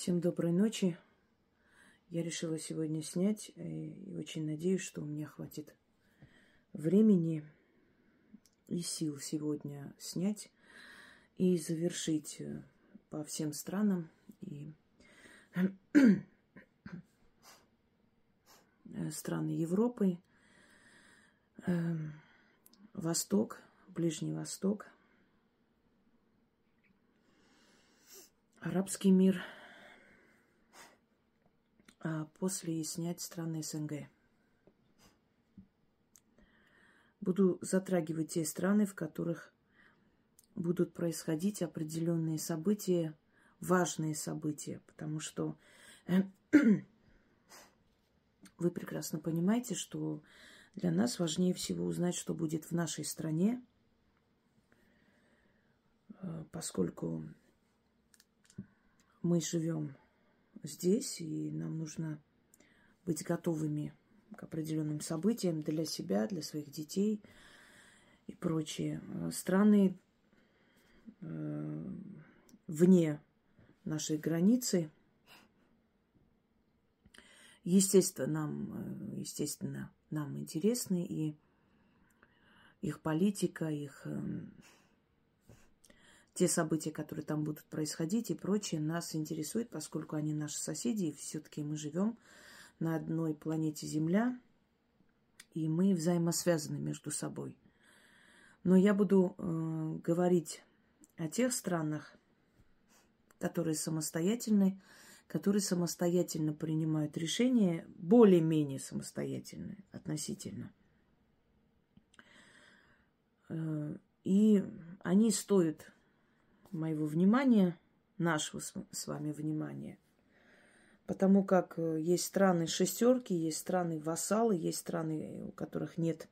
Всем доброй ночи. Я решила сегодня снять э, и очень надеюсь, что у меня хватит времени и сил сегодня снять и завершить э, по всем странам и страны Европы, эм, Восток, Ближний Восток, арабский мир – после снять страны СНГ. Буду затрагивать те страны, в которых будут происходить определенные события, важные события, потому что вы прекрасно понимаете, что для нас важнее всего узнать, что будет в нашей стране, э, поскольку мы живем здесь, и нам нужно быть готовыми к определенным событиям для себя, для своих детей и прочее. Страны э, вне нашей границы, естественно, нам, э, естественно, нам интересны и их политика, их э, те события, которые там будут происходить и прочее, нас интересует, поскольку они наши соседи, и все-таки мы живем на одной планете Земля, и мы взаимосвязаны между собой. Но я буду э, говорить о тех странах, которые самостоятельны, которые самостоятельно принимают решения, более-менее самостоятельные относительно. Э, и они стоят моего внимания, нашего с вами внимания. Потому как э, есть страны шестерки, есть страны вассалы, есть страны, у которых нет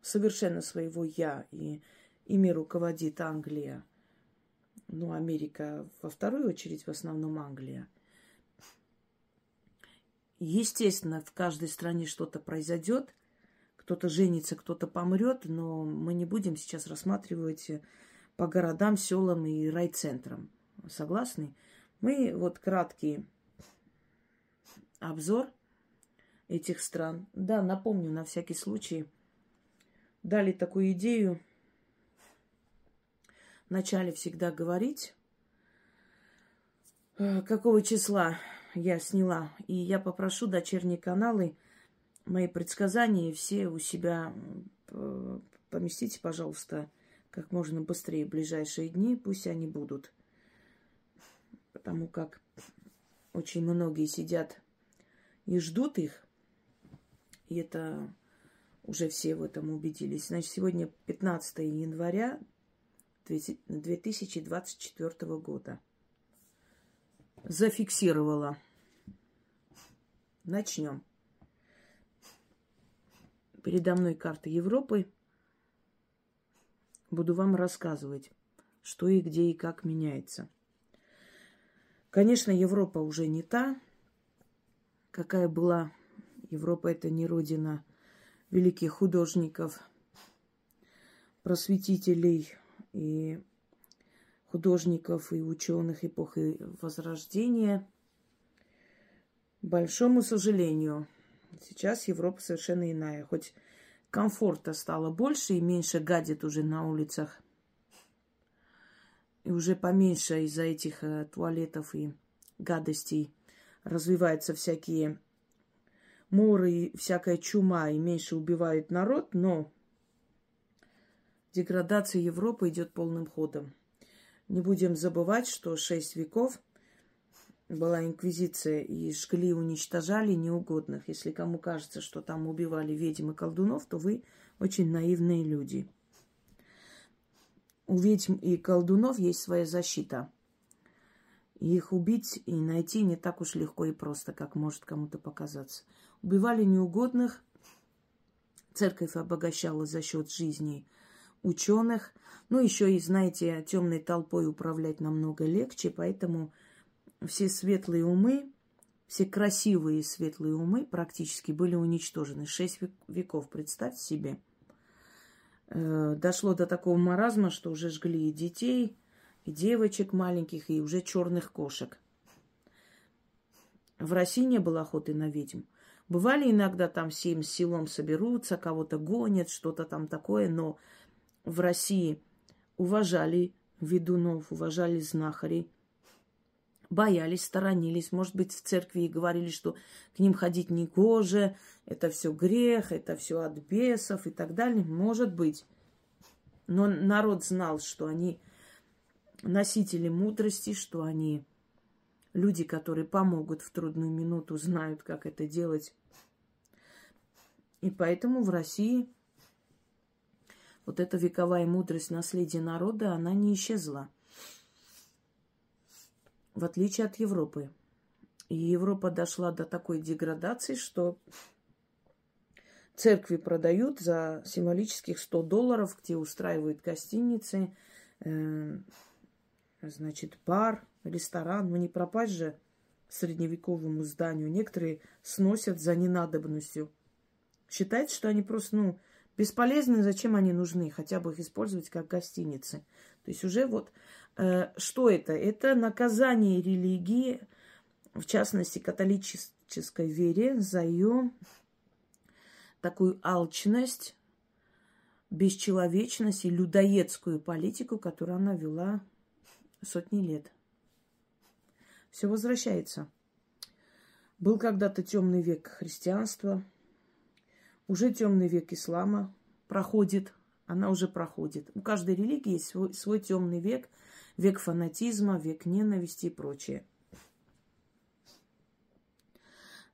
совершенно своего я, и ими руководит Англия. Ну, Америка во вторую очередь, в основном Англия. Естественно, в каждой стране что-то произойдет, кто-то женится, кто-то помрет, но мы не будем сейчас рассматривать по городам, селам и райцентрам. Согласны? Мы вот краткий обзор этих стран. Да, напомню на всякий случай. Дали такую идею. Вначале всегда говорить, э, какого числа я сняла. И я попрошу дочерние каналы мои предсказания все у себя поместите, пожалуйста, как можно быстрее в ближайшие дни, пусть они будут. Потому как очень многие сидят и ждут их. И это уже все в этом убедились. Значит, сегодня 15 января 2024 года. Зафиксировала. Начнем. Передо мной карта Европы – буду вам рассказывать, что и где и как меняется. Конечно, Европа уже не та, какая была. Европа это не родина великих художников, просветителей и художников и ученых эпохи Возрождения. большому сожалению, сейчас Европа совершенно иная. Хоть комфорта стало больше и меньше гадит уже на улицах. И уже поменьше из-за этих э, туалетов и гадостей развиваются всякие моры и всякая чума, и меньше убивают народ, но деградация Европы идет полным ходом. Не будем забывать, что шесть веков – была инквизиция и жгли, уничтожали неугодных. Если кому кажется, что там убивали ведьм и колдунов, то вы очень наивные люди. У ведьм и колдунов есть своя защита. их убить и найти не так уж легко и просто, как может кому-то показаться. Убивали неугодных, церковь обогащала за счет жизни ученых. Ну, еще и, знаете, темной толпой управлять намного легче, поэтому все светлые умы, все красивые светлые умы практически были уничтожены. Шесть веков, представьте себе. Э, дошло до такого маразма, что уже жгли и детей, и девочек маленьких, и уже черных кошек. В России не было охоты на ведьм. Бывали иногда там всем селом соберутся, кого-то гонят, что-то там такое, но в России уважали ведунов, уважали знахарей, боялись, сторонились. Может быть, в церкви и говорили, что к ним ходить не гоже, это все грех, это все от бесов и так далее. Может быть. Но народ знал, что они носители мудрости, что они люди, которые помогут в трудную минуту, знают, как это делать. И поэтому в России вот эта вековая мудрость наследия народа, она не исчезла. В отличие от Европы. И Европа дошла до такой деградации, что церкви продают за символических 100 долларов, где устраивают гостиницы, э, значит, бар, ресторан. Ну, не пропасть же средневековому зданию. Некоторые сносят за ненадобностью. Считается, что они просто, ну, бесполезны, зачем они нужны, хотя бы их использовать как гостиницы. То есть уже вот что это? Это наказание религии, в частности католической вере, за ее такую алчность, бесчеловечность и людоедскую политику, которую она вела сотни лет. Все возвращается. Был когда-то темный век христианства, уже темный век ислама проходит, она уже проходит. У каждой религии есть свой, свой темный век, век фанатизма, век ненависти и прочее.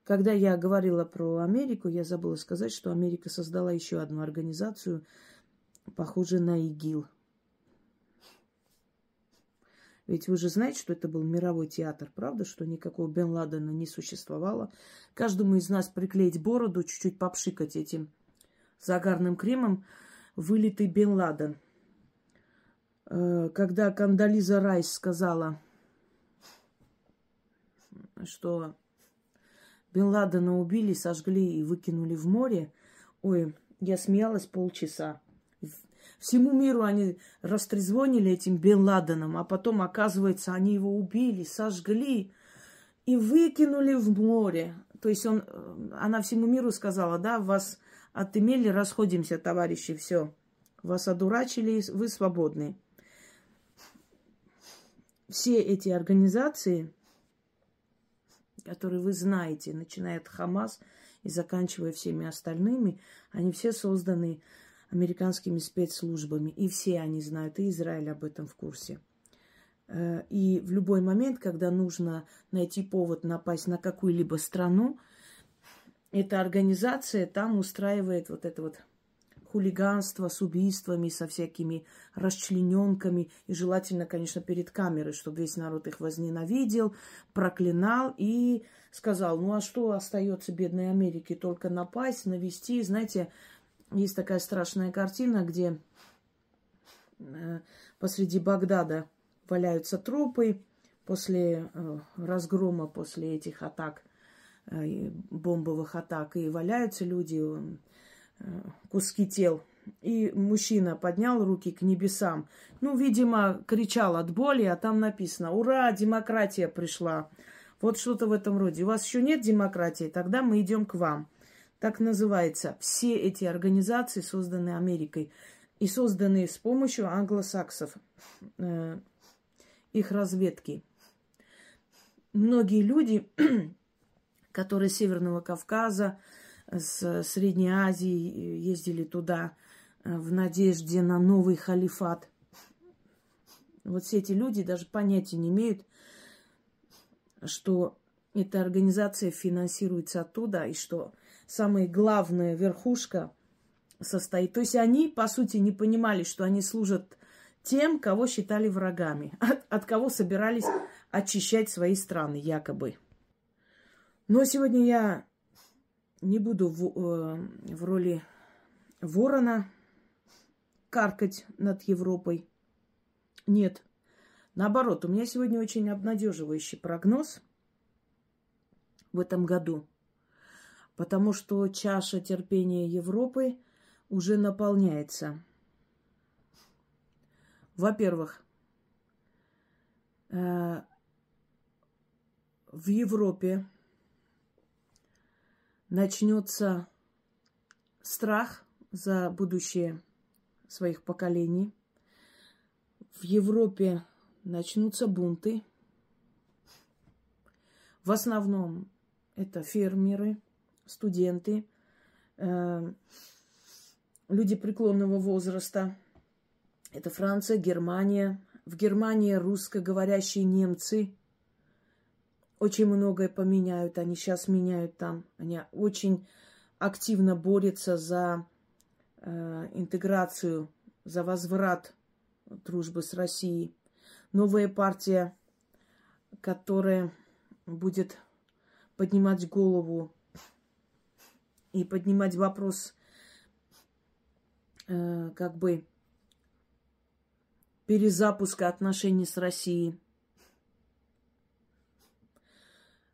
Когда я говорила про Америку, я забыла сказать, что Америка создала еще одну организацию, похожую на ИГИЛ – ведь вы же знаете, что это был мировой театр, правда, что никакого Бен Ладена не существовало. Каждому из нас приклеить бороду, чуть-чуть попшикать этим загарным кремом, вылитый Бен Ладен. Э, когда Кандализа Райс сказала, что Бен Ладена убили, сожгли и выкинули в море, ой, я смеялась полчаса. Всему миру они растрезвонили этим Бен Ладеном, а потом, оказывается, они его убили, сожгли и выкинули в море. То есть он, э, она всему миру сказала, да, вас отымели, расходимся, товарищи, все. Вас одурачили, вы свободны. Все эти организации, которые вы знаете, начиная от Хамас и заканчивая всеми остальными, они все созданы американскими спецслужбами. И все они знают, и Израиль об этом в курсе. Э, и в любой момент, когда нужно найти повод напасть на какую-либо страну, эта организация там устраивает вот это вот хулиганство с убийствами, со всякими расчлененками. И желательно, конечно, перед камерой, чтобы весь народ их возненавидел, проклинал и сказал, ну а что остается бедной Америке? Только напасть, навести. Знаете, есть такая страшная картина, где э, посреди Багдада валяются трупы после э, разгрома, после этих атак, э, бомбовых атак, и валяются люди, куски тел. И мужчина поднял руки к небесам. Ну, видимо, кричал от боли, а там написано «Ура, демократия пришла!» Вот что-то в этом роде. У вас еще нет демократии, тогда мы идем к вам. Так называется. Все эти организации созданы Америкой и созданы с помощью англосаксов, э, их разведки. Многие люди, которые с Северного Кавказа, с Средней Азии ездили туда э, в надежде на новый халифат. Вот все эти люди даже понятия не имеют, что эта организация финансируется оттуда, и что самая главная верхушка состоит. То есть они, по сути, не понимали, что они служат тем, кого считали врагами, от, от кого собирались очищать свои страны, якобы. Но сегодня я не буду в, э, в роли ворона каркать над Европой. Нет. Наоборот, у меня сегодня очень обнадеживающий прогноз в этом году – потому что чаша терпения Европы уже наполняется. Во-первых, э, в Европе начнется страх за будущее своих поколений. В Европе начнутся бунты. В основном это фермеры, студенты, э, люди преклонного возраста. Это Франция, Германия. В Германии русскоговорящие немцы очень многое поменяют. Они сейчас меняют там. Они очень активно борются за э, интеграцию, за возврат дружбы с Россией. Новая партия, которая будет поднимать голову и поднимать вопрос э, как бы перезапуска отношений с Россией.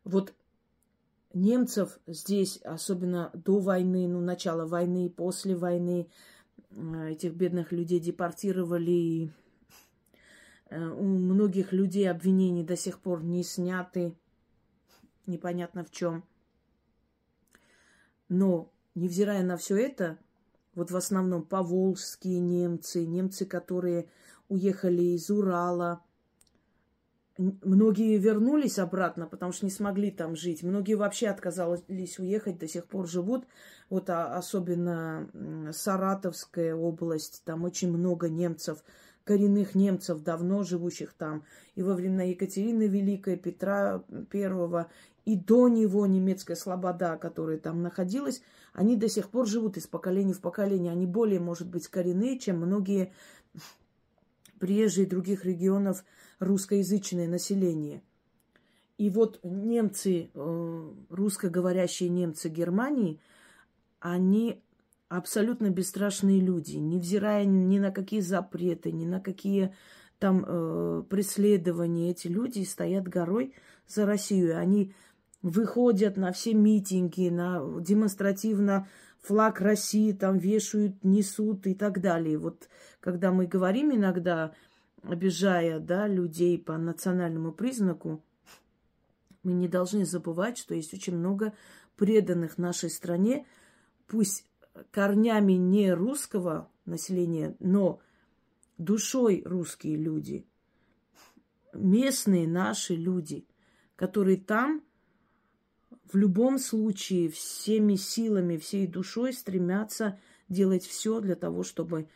Вот немцев здесь, особенно до войны, ну, начала войны, после войны, э, этих бедных людей депортировали. И э, у многих людей обвинений до сих пор не сняты. Непонятно в чем. Но, невзирая на все это, вот в основном поволжские немцы, немцы, которые уехали из Урала, Многие вернулись обратно, потому что не смогли там жить. Многие вообще отказались уехать, до сих пор живут. Вот а, особенно Саратовская область, там очень много немцев, коренных немцев, давно живущих там. И во времена Екатерины Великой, Петра Первого, и до него немецкая слобода, которая там находилась, они до сих пор живут из поколения в поколение. Они более, может быть, коренные, чем многие приезжие других регионов русскоязычное население. И вот немцы, э, русскоговорящие немцы Германии, они абсолютно бесстрашные люди, невзирая ни на какие запреты, ни на какие там э, преследования. Эти люди стоят горой за Россию. Они выходят на все митинги, на демонстративно флаг России там вешают, несут и так далее. Вот когда мы говорим иногда, обижая да, людей по национальному признаку, мы не должны забывать, что есть очень много преданных нашей стране, пусть корнями не русского населения, но душой русские люди, местные наши люди, которые там в любом случае всеми силами, всей душой стремятся делать все для того, чтобы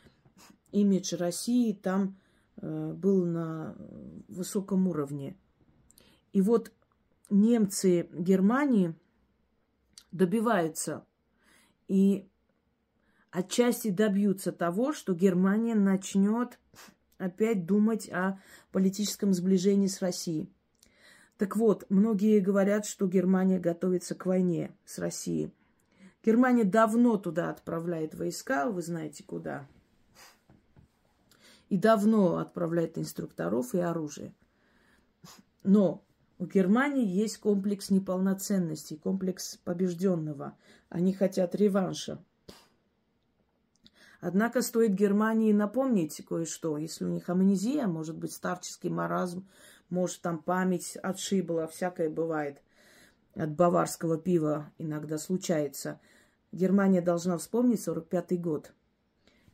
имидж России там был на высоком уровне. И вот немцы Германии добиваются и отчасти добьются того, что Германия начнет опять думать о политическом сближении с Россией. Так вот, многие говорят, что Германия готовится к войне с Россией. Германия давно туда отправляет войска, вы знаете куда. И давно отправляет инструкторов и оружие. Но у Германии есть комплекс неполноценности, комплекс побежденного. Они хотят реванша. Однако стоит Германии напомнить кое-что. Если у них амнезия, может быть, старческий маразм, может, там память отшибла, всякое бывает. От баварского пива иногда случается. Германия должна вспомнить 45-й год.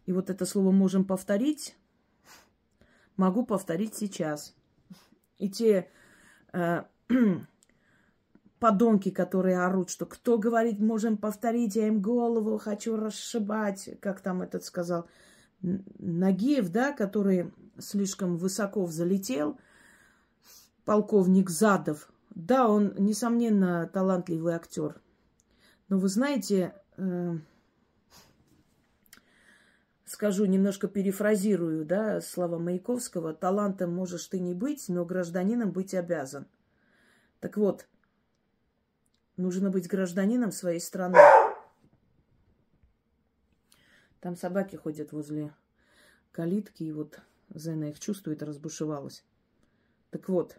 И вот это слово можем повторить, могу повторить сейчас. И те э, подонки, которые орут, что кто говорит, можем повторить, я им голову хочу расшибать, как там этот сказал, Нагиев, да, который слишком высоко взлетел – полковник Задов. Да, он, несомненно, талантливый актер. Но вы знаете, э, скажу, немножко перефразирую, да, слова Маяковского, талантом можешь ты не быть, но гражданином быть обязан. Так вот, нужно быть гражданином своей страны. Там собаки ходят возле калитки, и вот Зена их чувствует, разбушевалась. Так вот,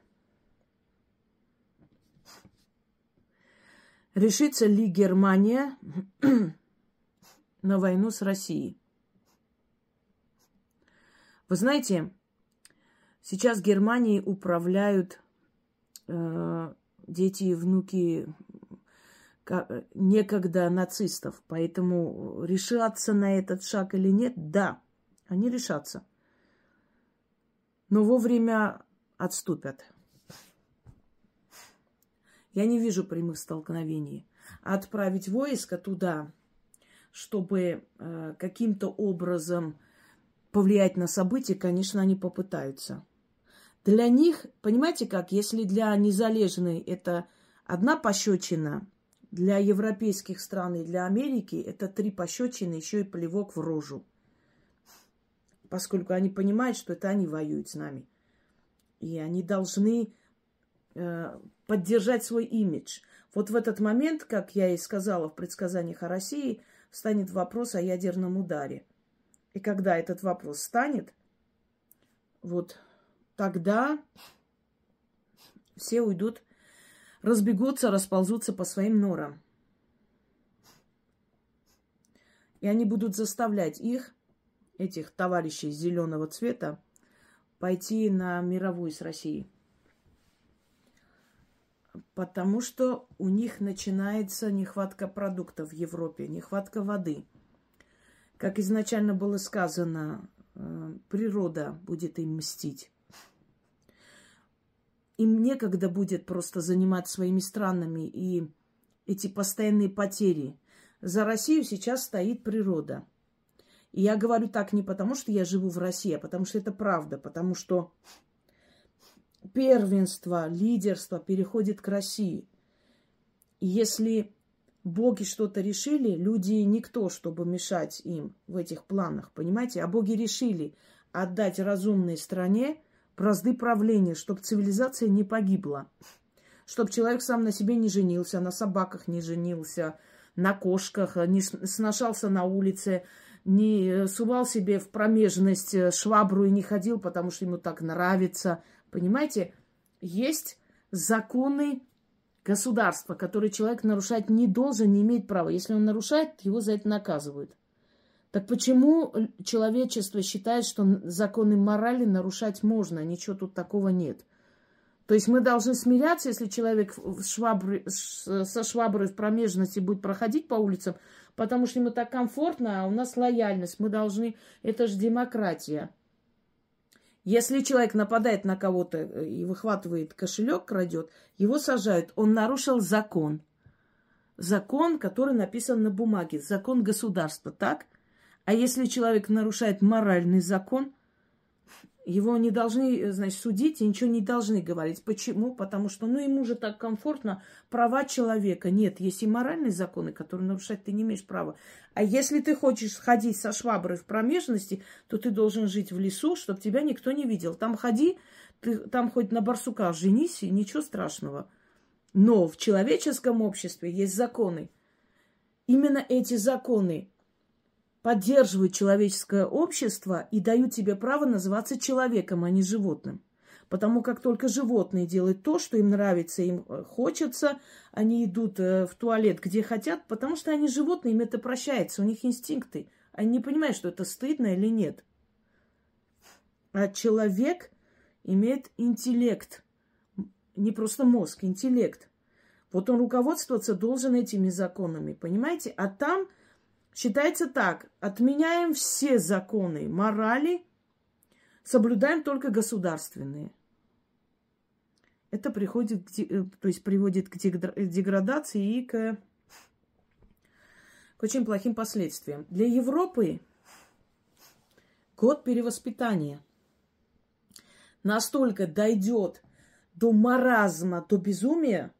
Решится ли Германия на войну с Россией? Вы знаете, сейчас Германией управляют э, дети и внуки некогда нацистов. Поэтому решаться на этот шаг или нет, да, они решатся. Но вовремя отступят. Я не вижу прямых столкновений. Отправить войско туда, чтобы э, каким-то образом повлиять на события, конечно, они попытаются. Для них, понимаете как, если для незалежной это одна пощечина, для европейских стран и для Америки это три пощечины, еще и плевок в рожу. Поскольку они понимают, что это они воюют с нами. И они должны э, поддержать свой имидж. Вот в этот момент, как я и сказала в предсказаниях о России, станет вопрос о ядерном ударе. И когда этот вопрос станет, вот тогда все уйдут разбегутся, расползутся по своим норам. И они будут заставлять их, этих товарищей зеленого цвета, пойти на мировую с Россией. Потому что у них начинается нехватка продуктов в Европе, нехватка воды. Как изначально было сказано, э, природа будет им мстить им некогда будет просто заниматься своими странами и эти постоянные потери. За Россию сейчас стоит природа. И я говорю так не потому, что я живу в России, а потому что это правда, потому что первенство, лидерство переходит к России. И если боги что-то решили, люди никто, чтобы мешать им в этих планах, понимаете? А боги решили отдать разумной стране бразды правления, чтобы цивилизация не погибла. Чтобы человек сам на себе не женился, на собаках не женился, на кошках, не сношался на улице, не э, сувал себе в промежность э, швабру и не ходил, потому что ему так нравится. Понимаете, есть законы государства, которые человек нарушать не должен, не имеет права. Если он нарушает, его за это наказывают. Так почему человечество считает, что законы морали нарушать можно? Ничего тут такого нет. То есть мы должны смиряться, если человек швабры, со шваброй в промежности будет проходить по улицам, потому что ему так комфортно, а у нас лояльность. Мы должны... Это же демократия. Если человек нападает на кого-то и выхватывает кошелек, крадет, его сажают. Он нарушил закон. Закон, который написан на бумаге. Закон государства, так? А если человек нарушает моральный закон, его не должны, значит, судить и ничего не должны говорить. Почему? Потому что, ну, ему же так комфортно, права человека. Нет, есть и моральные законы, которые нарушать ты не имеешь права. А если ты хочешь ходить со шваброй в промежности, то ты должен жить в лесу, чтобы тебя никто не видел. Там ходи, ты там хоть на барсука женись, и ничего страшного. Но в человеческом обществе есть законы. Именно эти законы поддерживают человеческое общество и дают тебе право называться человеком, а не животным. Потому как только животные делают то, что им нравится, им э, хочется, они идут э, в туалет, где хотят, потому что они животные, им это прощается, у них инстинкты. Они не понимают, что это стыдно или нет. А человек имеет интеллект, не просто мозг, интеллект. Вот он руководствоваться должен этими законами, понимаете? А там Считается так, отменяем все законы морали, соблюдаем только государственные. Это приходит, э, то есть приводит к деградации и к, к очень плохим последствиям. Для Европы год перевоспитания настолько дойдет до маразма, до безумия,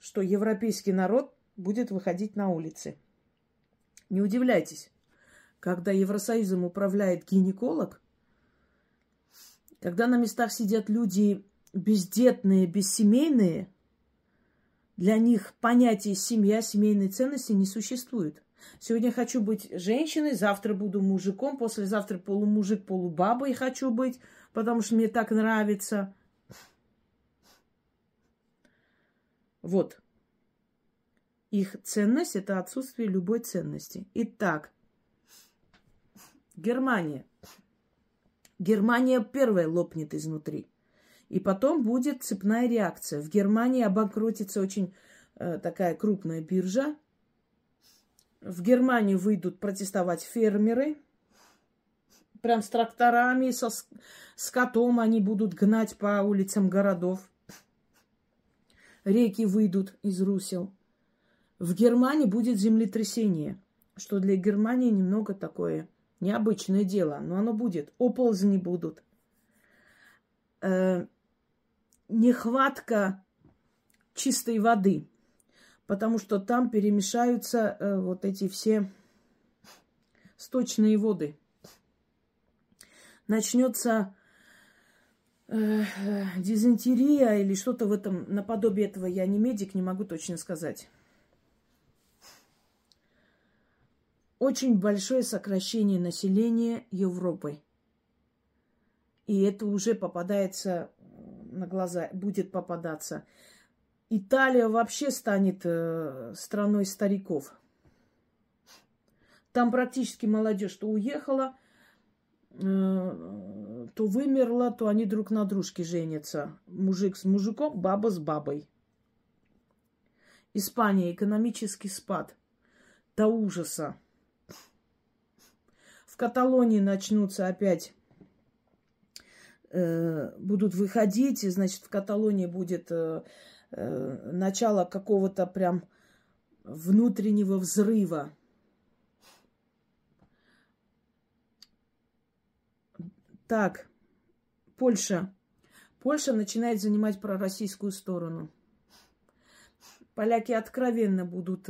что европейский народ будет выходить на улицы. Не удивляйтесь, когда Евросоюзом управляет гинеколог, когда на местах сидят люди бездетные, бессемейные, для них понятие семья, семейной ценности не существует. Сегодня хочу быть женщиной, завтра буду мужиком, послезавтра полумужик, полубабой хочу быть, потому что мне так нравится. Вот. Их ценность – это отсутствие любой ценности. Итак, Германия. Германия первая лопнет изнутри. И потом будет цепная реакция. В Германии обанкротится очень э, такая крупная биржа. В Германию выйдут протестовать фермеры. Прям с тракторами, со скотом они будут гнать по улицам городов. Реки выйдут из русел. В Германии будет землетрясение, что для Германии немного такое необычное дело, но оно будет. Оползни будут. Э, нехватка чистой воды, потому что там перемешаются э, вот эти все сточные воды. Начнется э, дизентерия или что-то в этом наподобие этого. Я не медик, не могу точно сказать. Очень большое сокращение населения Европы. И это уже попадается на глаза, будет попадаться. Италия вообще станет э, страной стариков. Там практически молодежь то уехала, э, то вымерла, то они друг на дружке женятся. Мужик с мужиком, баба с бабой. Испания, экономический спад. До ужаса. Каталонии начнутся опять Э, будут выходить, значит, в Каталонии будет э, э, начало какого-то прям внутреннего взрыва. Так, Польша. Польша начинает занимать пророссийскую сторону. Поляки откровенно будут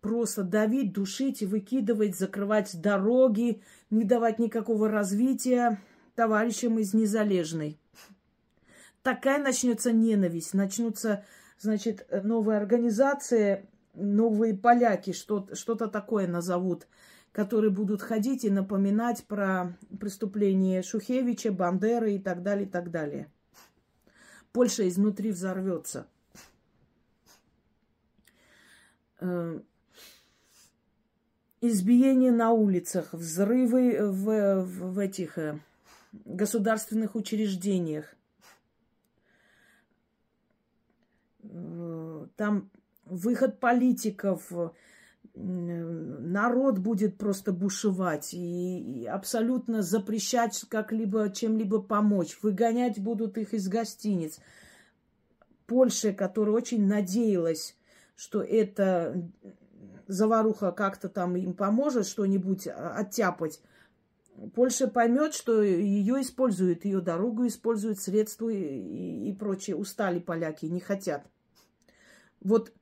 просто давить, душить и выкидывать, закрывать дороги, не давать никакого развития товарищам из Незалежной. Такая начнется ненависть, начнутся, значит, новые организации, новые поляки, что, что-то такое назовут, которые будут ходить и напоминать про преступления Шухевича, Бандеры и так далее, и так далее. Польша изнутри взорвется. Э, избиения на улицах, взрывы в, в, в этих э, государственных учреждениях. Там выход политиков, народ будет просто бушевать и, и абсолютно запрещать как-либо чем-либо помочь. Выгонять будут их из гостиниц. Польша, которая очень надеялась, что эта заваруха как-то там им поможет что-нибудь оттяпать, Польша поймет, что ее используют, ее дорогу используют, средства и, и прочее. Устали поляки, не хотят. Вот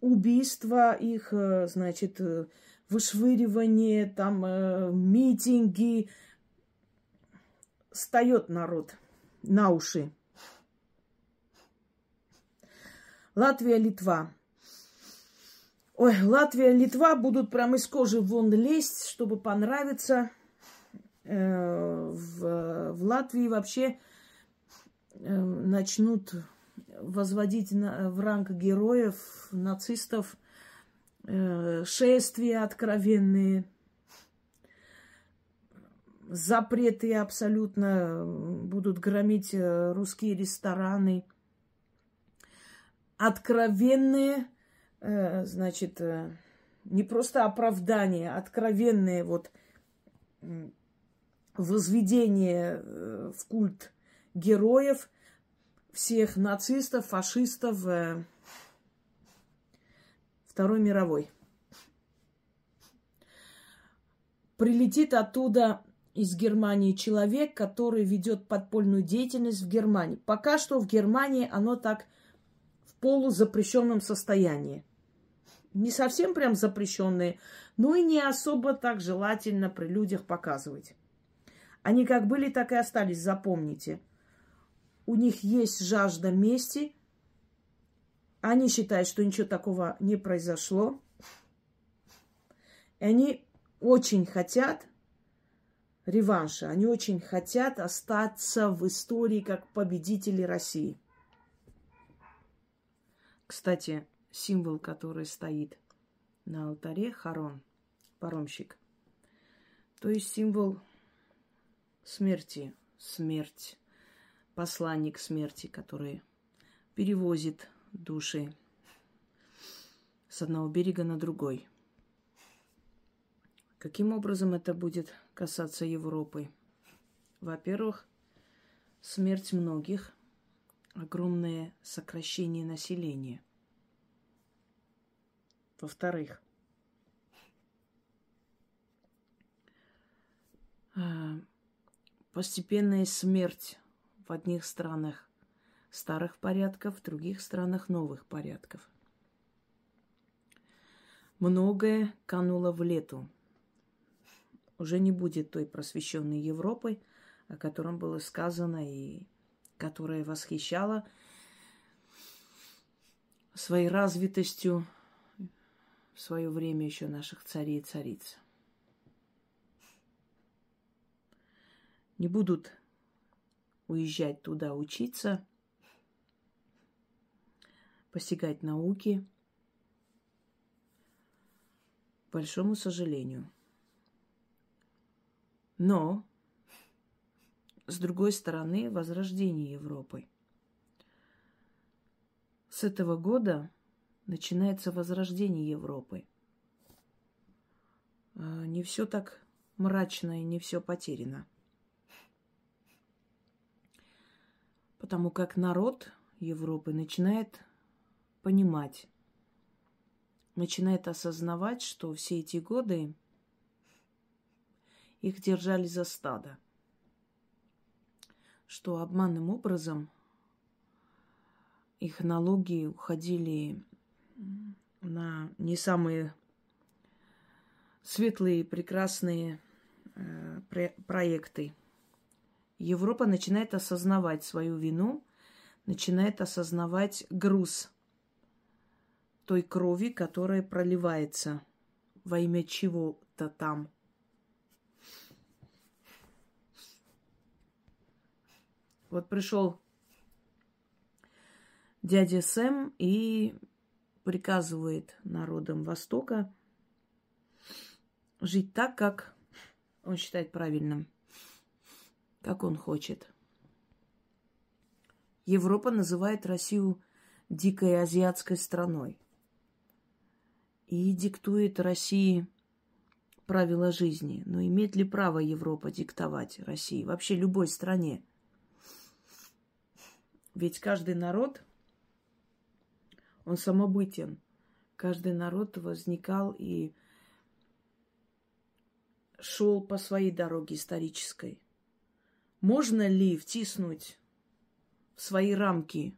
убийства их, э, значит, э, вышвыривание, там э, митинги. Встает народ на уши. Латвия, Литва. Ой, Латвия, Литва будут прям из кожи вон лезть, чтобы понравиться. Э, в, в Латвии вообще э, начнут возводить на, в ранг героев, нацистов, э, шествия откровенные, запреты абсолютно будут громить русские рестораны, откровенные, значит, не просто оправдания, откровенные вот возведение э, в культ героев всех нацистов, фашистов э, Второй мировой. Прилетит оттуда из Германии человек, который ведет подпольную деятельность в Германии. Пока что в Германии оно так в полузапрещенном состоянии. Не совсем прям запрещенные, но и не особо так желательно при людях показывать. Они как были, так и остались, запомните. У них есть жажда мести. Они считают, что ничего такого не произошло. И они очень хотят реванша. Они очень хотят остаться в истории как победители России. Кстати, символ, который стоит на алтаре, Харон, паромщик. То есть символ смерти, смерть, посланник смерти, который перевозит души с одного берега на другой. Каким образом это будет касаться Европы? Во-первых, смерть многих, огромное сокращение населения. Во-вторых, а, постепенная смерть в одних странах старых порядков, в других странах новых порядков. Многое кануло в лету. Уже не будет той просвещенной Европы, о котором было сказано и которая восхищала своей развитостью свое время еще наших царей и цариц. Не будут уезжать туда учиться, постигать науки. Большому сожалению. Но, с другой стороны, возрождение Европы. С этого года начинается возрождение Европы. А, не все так мрачно и не все потеряно. Потому как народ Европы начинает понимать, начинает осознавать, что все эти годы их держали за стадо, что обманным образом их налоги уходили на не самые светлые, прекрасные э, проекты. Европа начинает осознавать свою вину, начинает осознавать груз той крови, которая проливается во имя чего-то там. Вот пришел дядя Сэм и приказывает народам Востока жить так, как он считает правильным, как он хочет. Европа называет Россию дикой азиатской страной и диктует России правила жизни. Но имеет ли право Европа диктовать России, вообще любой стране? Ведь каждый народ – он самобытен. Каждый народ возникал и шел по своей дороге исторической. Можно ли втиснуть в свои рамки?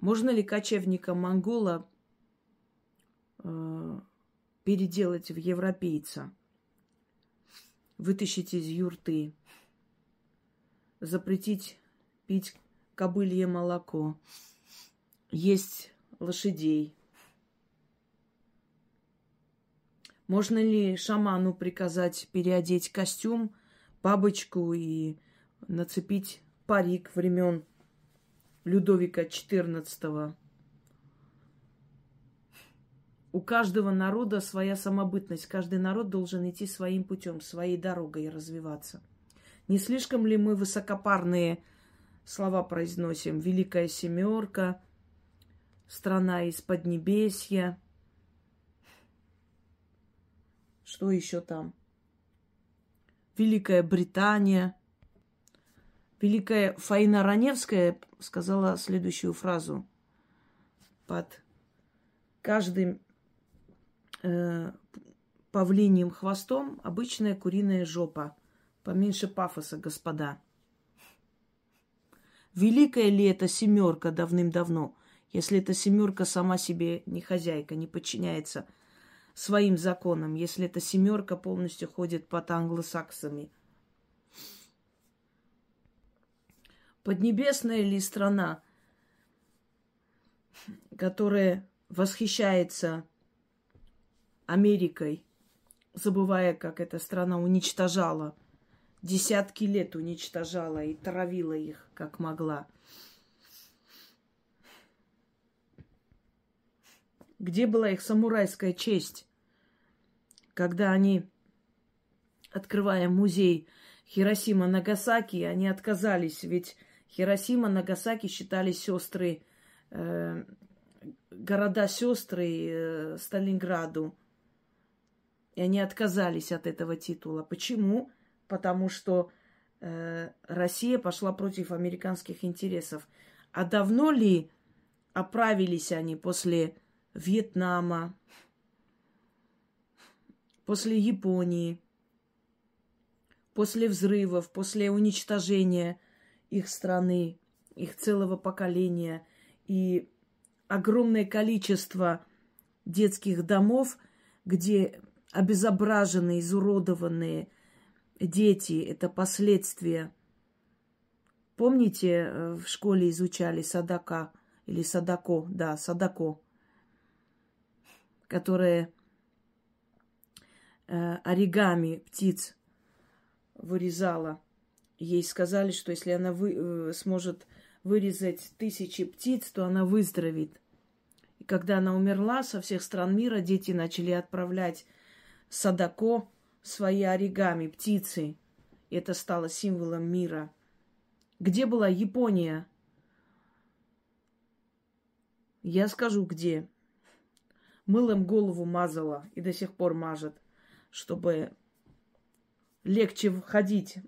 Можно ли кочевника монгола э, переделать в европейца? Вытащить из юрты, запретить пить кобылье молоко, есть лошадей. Можно ли шаману приказать переодеть костюм, бабочку и нацепить парик времен Людовика XIV? У каждого народа своя самобытность. Каждый народ должен идти своим путем, своей дорогой развиваться. Не слишком ли мы высокопарные слова произносим? Великая семерка, страна из Поднебесья. Что еще там? Великая Британия. Великая Фаина Раневская сказала следующую фразу. Под каждым э, павлиним хвостом обычная куриная жопа. Поменьше пафоса, господа. Великая ли это семерка давным-давно? Если эта семерка сама себе не хозяйка, не подчиняется своим законам, если эта семерка полностью ходит под англосаксами. Поднебесная ли страна, которая восхищается Америкой, забывая, как эта страна уничтожала, десятки лет уничтожала и травила их, как могла – Где была их самурайская честь, когда они, открывая музей Хиросима Нагасаки, они отказались, ведь Хиросима Нагасаки считались сестры э, города-сестры э, Сталинграду. И они отказались от этого титула. Почему? Потому что э, Россия пошла против американских интересов. А давно ли оправились они после Вьетнама, после Японии, после взрывов, после уничтожения их страны, их целого поколения. И огромное количество детских домов, где обезображенные, изуродованные дети, это последствия. Помните, э, в школе изучали Садака или Садако, да, Садако, которая э, оригами птиц вырезала. Ей сказали, что если она вы, э, сможет вырезать тысячи птиц, то она выздоровеет. И когда она умерла, со всех стран мира дети начали отправлять Садако свои оригами, птицы. И это стало символом мира. Где была Япония? Я скажу, где. Мылом голову мазала и до сих пор мажет, чтобы легче входить.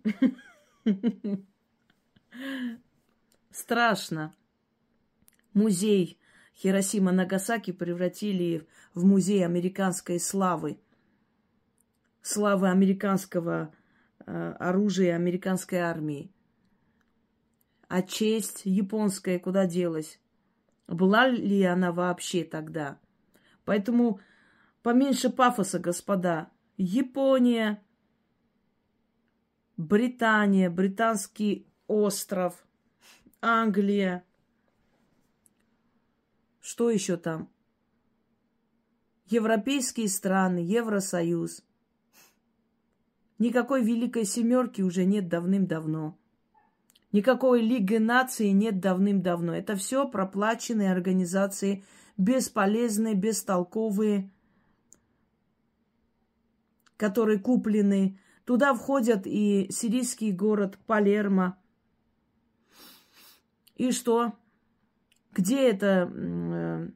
Страшно. Музей Хиросима Нагасаки превратили в музей американской славы. Славы американского э, оружия, американской армии. А честь японская куда делась? Была ли она вообще тогда? Поэтому поменьше пафоса, господа. Япония, Британия, британский остров, Англия. Что еще там? Европейские страны, Евросоюз. Никакой Великой Семерки уже нет давным-давно. Никакой Лиги наций нет давным-давно. Это все проплаченные организации, бесполезные, бестолковые, которые куплены. Туда входят и сирийский город Палермо. И что? Где это э,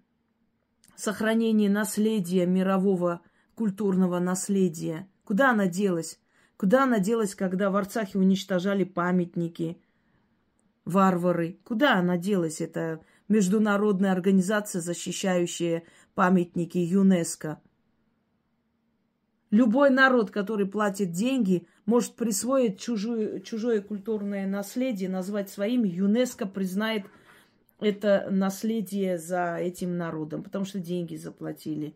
сохранение наследия, мирового культурного наследия? Куда она делась? Куда она делась, когда в Арцахе уничтожали памятники – варвары. Куда она делась, эта международная организация, защищающая памятники ЮНЕСКО? Любой народ, который платит деньги, может присвоить чужое, чужое культурное наследие, назвать своим. ЮНЕСКО признает это наследие за этим народом, потому что деньги заплатили.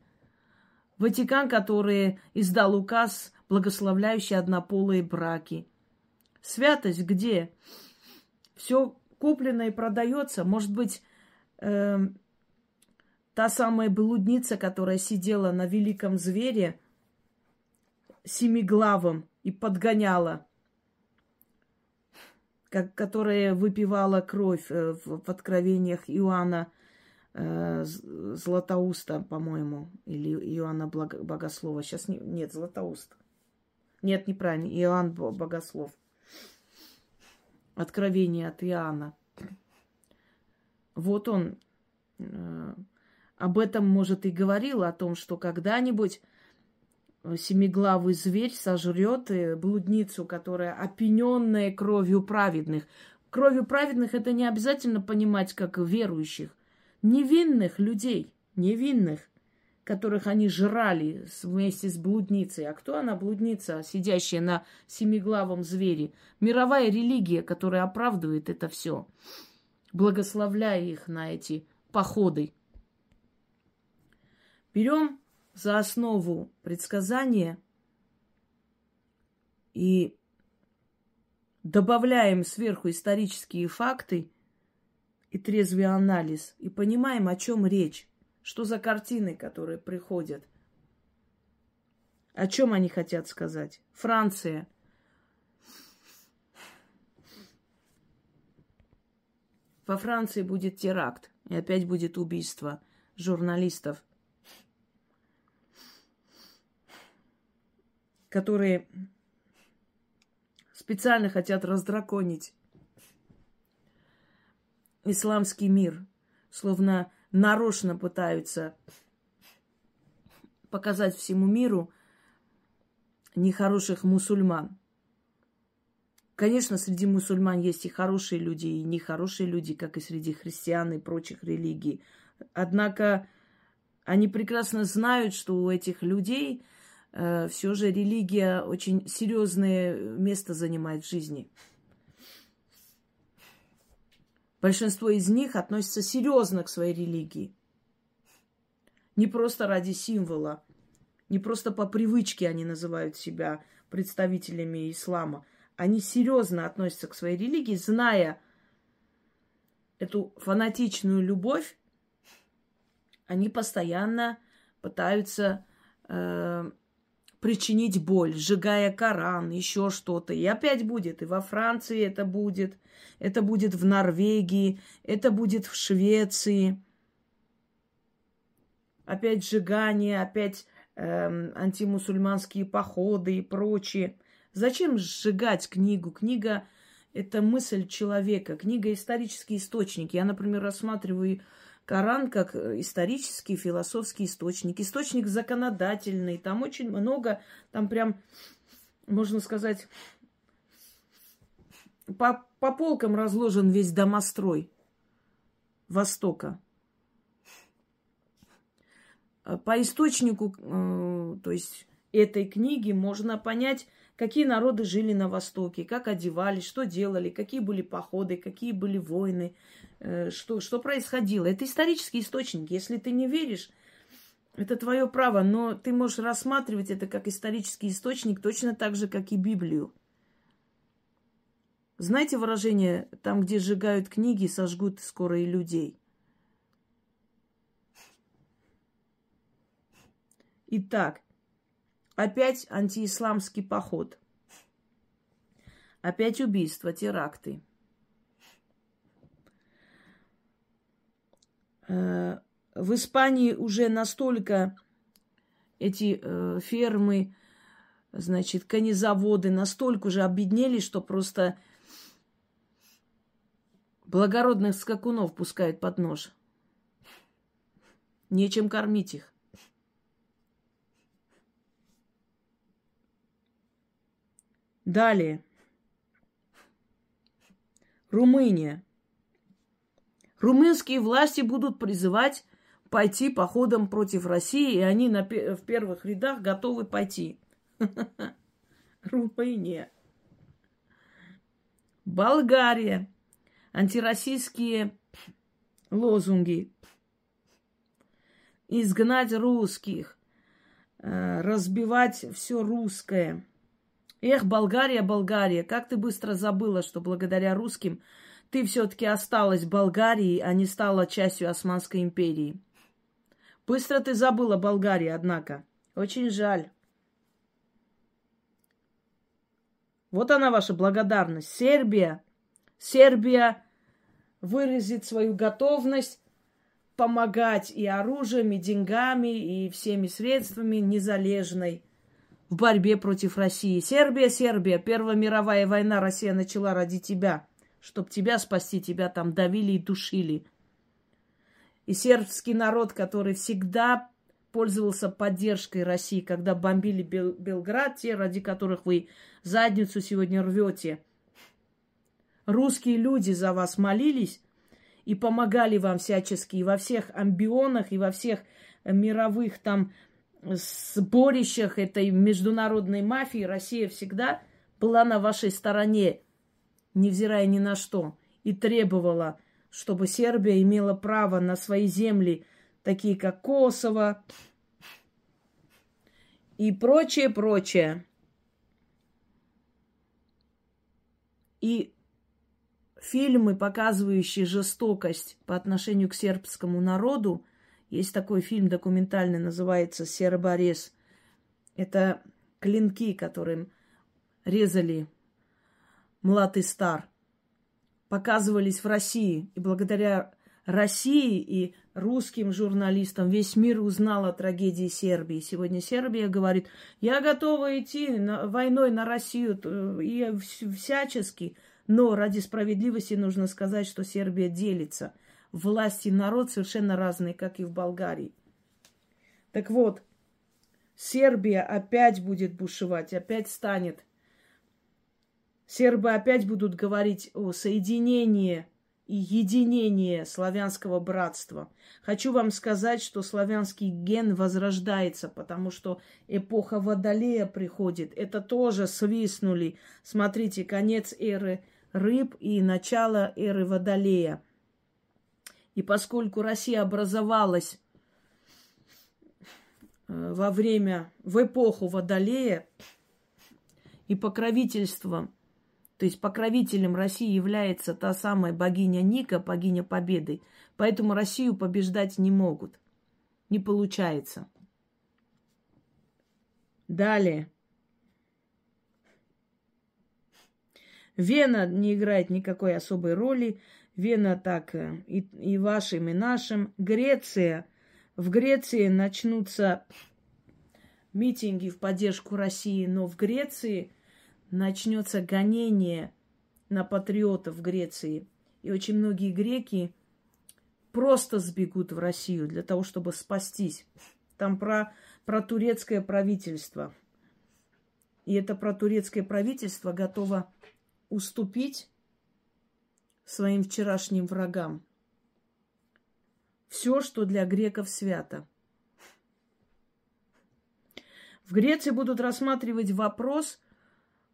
Ватикан, который издал указ, благословляющий однополые браки. Святость где? все куплено и продается. Может быть, э, та самая блудница, которая сидела на великом звере, семиглавом, и подгоняла, как, которая выпивала кровь э, в, в откровениях Иоанна э, Златоуста, по-моему, или Иоанна Богослова. Сейчас не, нет, Златоуст. Нет, неправильно, Иоанн Богослов. Откровение от Иоанна. Вот он э, об этом, может, и говорил, о том, что когда-нибудь семиглавый зверь сожрет э, блудницу, которая опьяненная кровью праведных. Кровью праведных это не обязательно понимать как верующих. Невинных людей, невинных которых они жрали вместе с блудницей. А кто она, блудница, сидящая на семиглавом звере? Мировая религия, которая оправдывает это все, благословляя их на эти походы. Берем за основу предсказания и добавляем сверху исторические факты и трезвый анализ, и понимаем, о чем речь. Что за картины, которые приходят? О чем они хотят сказать? Франция. Во Франции будет теракт. И опять будет убийство журналистов, которые специально хотят раздраконить исламский мир – словно нарочно пытаются показать всему миру нехороших мусульман. Конечно, среди мусульман есть и хорошие люди, и нехорошие люди, как и среди христиан и прочих религий. Однако они прекрасно знают, что у этих людей э, все же религия очень серьезное место занимает в жизни. Большинство из них относятся серьезно к своей религии. Не просто ради символа, не просто по привычке они называют себя представителями ислама – они серьезно относятся к своей религии, зная эту фанатичную любовь, они постоянно пытаются э, причинить боль, сжигая Коран, еще что-то. И опять будет. И во Франции это будет, это будет в Норвегии, это будет в Швеции. Опять сжигание, опять э, антимусульманские походы и прочее. Зачем сжигать книгу? Книга – это мысль человека, книга – исторический источник. Я, например, рассматриваю Коран как исторический, философский источник, источник законодательный. Там очень много, там прям, можно сказать, по, по полкам разложен весь домострой Востока. По источнику, э, то есть этой книги можно понять какие народы жили на Востоке, как одевались, что делали, какие были походы, какие были войны, э, что, что происходило. Это исторический источник. Если ты не веришь, это твое право, но ты можешь рассматривать это как исторический источник точно так же, как и Библию. Знаете выражение, там, где сжигают книги, сожгут скоро и людей. Итак, Опять антиисламский поход. Опять убийства, теракты. Э, в Испании уже настолько эти э, фермы, значит, конезаводы настолько уже обеднели, что просто благородных скакунов пускают под нож. Нечем кормить их. Далее. Румыния. Румынские власти будут призывать пойти походом против России, и они на, в первых рядах готовы пойти. Румыния. Болгария. Антироссийские лозунги. Изгнать русских. Э, разбивать все русское. Эх, Болгария, Болгария, как ты быстро забыла, что благодаря русским ты все-таки осталась Болгарией, а не стала частью Османской империи. Быстро ты забыла Болгарию, однако. Очень жаль. Вот она ваша благодарность. Сербия. Сербия выразит свою готовность помогать и оружием, и деньгами, и всеми средствами незалежной в борьбе против России. Сербия, Сербия, Первая мировая война Россия начала ради тебя, чтобы тебя спасти, тебя там давили и душили. И сербский народ, который всегда пользовался поддержкой России, когда бомбили Бел- Белград, те, ради которых вы задницу сегодня рвете. Русские люди за вас молились и помогали вам всячески и во всех амбионах, и во всех мировых там сборищах этой международной мафии Россия всегда была на вашей стороне, невзирая ни на что, и требовала, чтобы Сербия имела право на свои земли, такие как Косово и прочее, прочее. И фильмы, показывающие жестокость по отношению к сербскому народу, есть такой фильм документальный, называется «Сероборез». Это клинки, которым резали млад стар. Показывались в России. И благодаря России и русским журналистам весь мир узнал о трагедии Сербии. Сегодня Сербия говорит, я готова идти на, войной на Россию и всячески, но ради справедливости нужно сказать, что Сербия делится – власть и народ совершенно разные, как и в Болгарии. Так вот, Сербия опять будет бушевать, опять станет. Сербы опять будут говорить о соединении и единении славянского братства. Хочу вам сказать, что славянский ген возрождается, потому что эпоха Водолея приходит. Это тоже свистнули. Смотрите, конец эры рыб и начало эры Водолея. И поскольку Россия образовалась Э, во время, в эпоху Водолея и покровительством, то есть покровителем России является та самая богиня Ника, богиня Победы. Поэтому Россию побеждать не могут. Не получается. Далее. Вена не играет никакой особой роли. Вена так э, и, и вашим, и нашим. Греция – в Греции начнутся митинги в поддержку России, но в Греции начнется гонение на патриотов Греции. И очень многие греки просто сбегут в Россию для того, чтобы спастись. Там про, про турецкое правительство. И это про турецкое правительство готово уступить своим вчерашним врагам все, что для греков свято. В Греции будут рассматривать вопрос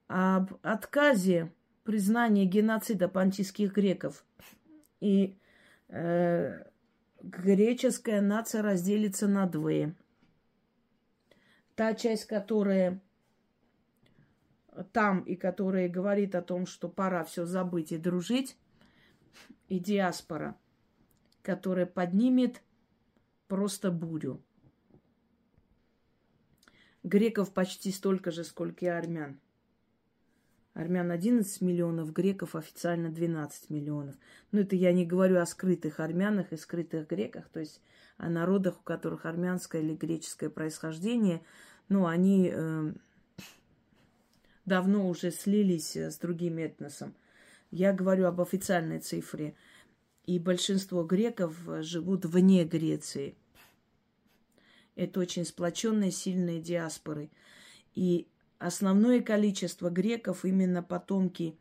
об отказе признания геноцида пантийских греков. И э, греческая нация разделится на двое. Та часть, которая там и которая говорит о том, что пора все забыть и дружить, и диаспора – которая поднимет просто бурю. Греков почти столько же, сколько и армян. Армян 11 миллионов, греков официально 12 миллионов. Но это я не говорю о скрытых армянах и скрытых греках, то есть о народах, у которых армянское или греческое происхождение. Но они э, давно уже слились с другим этносом. Я говорю об официальной цифре – и большинство греков живут вне Греции. Это очень сплоченные, сильные диаспоры. И основное количество греков именно потомки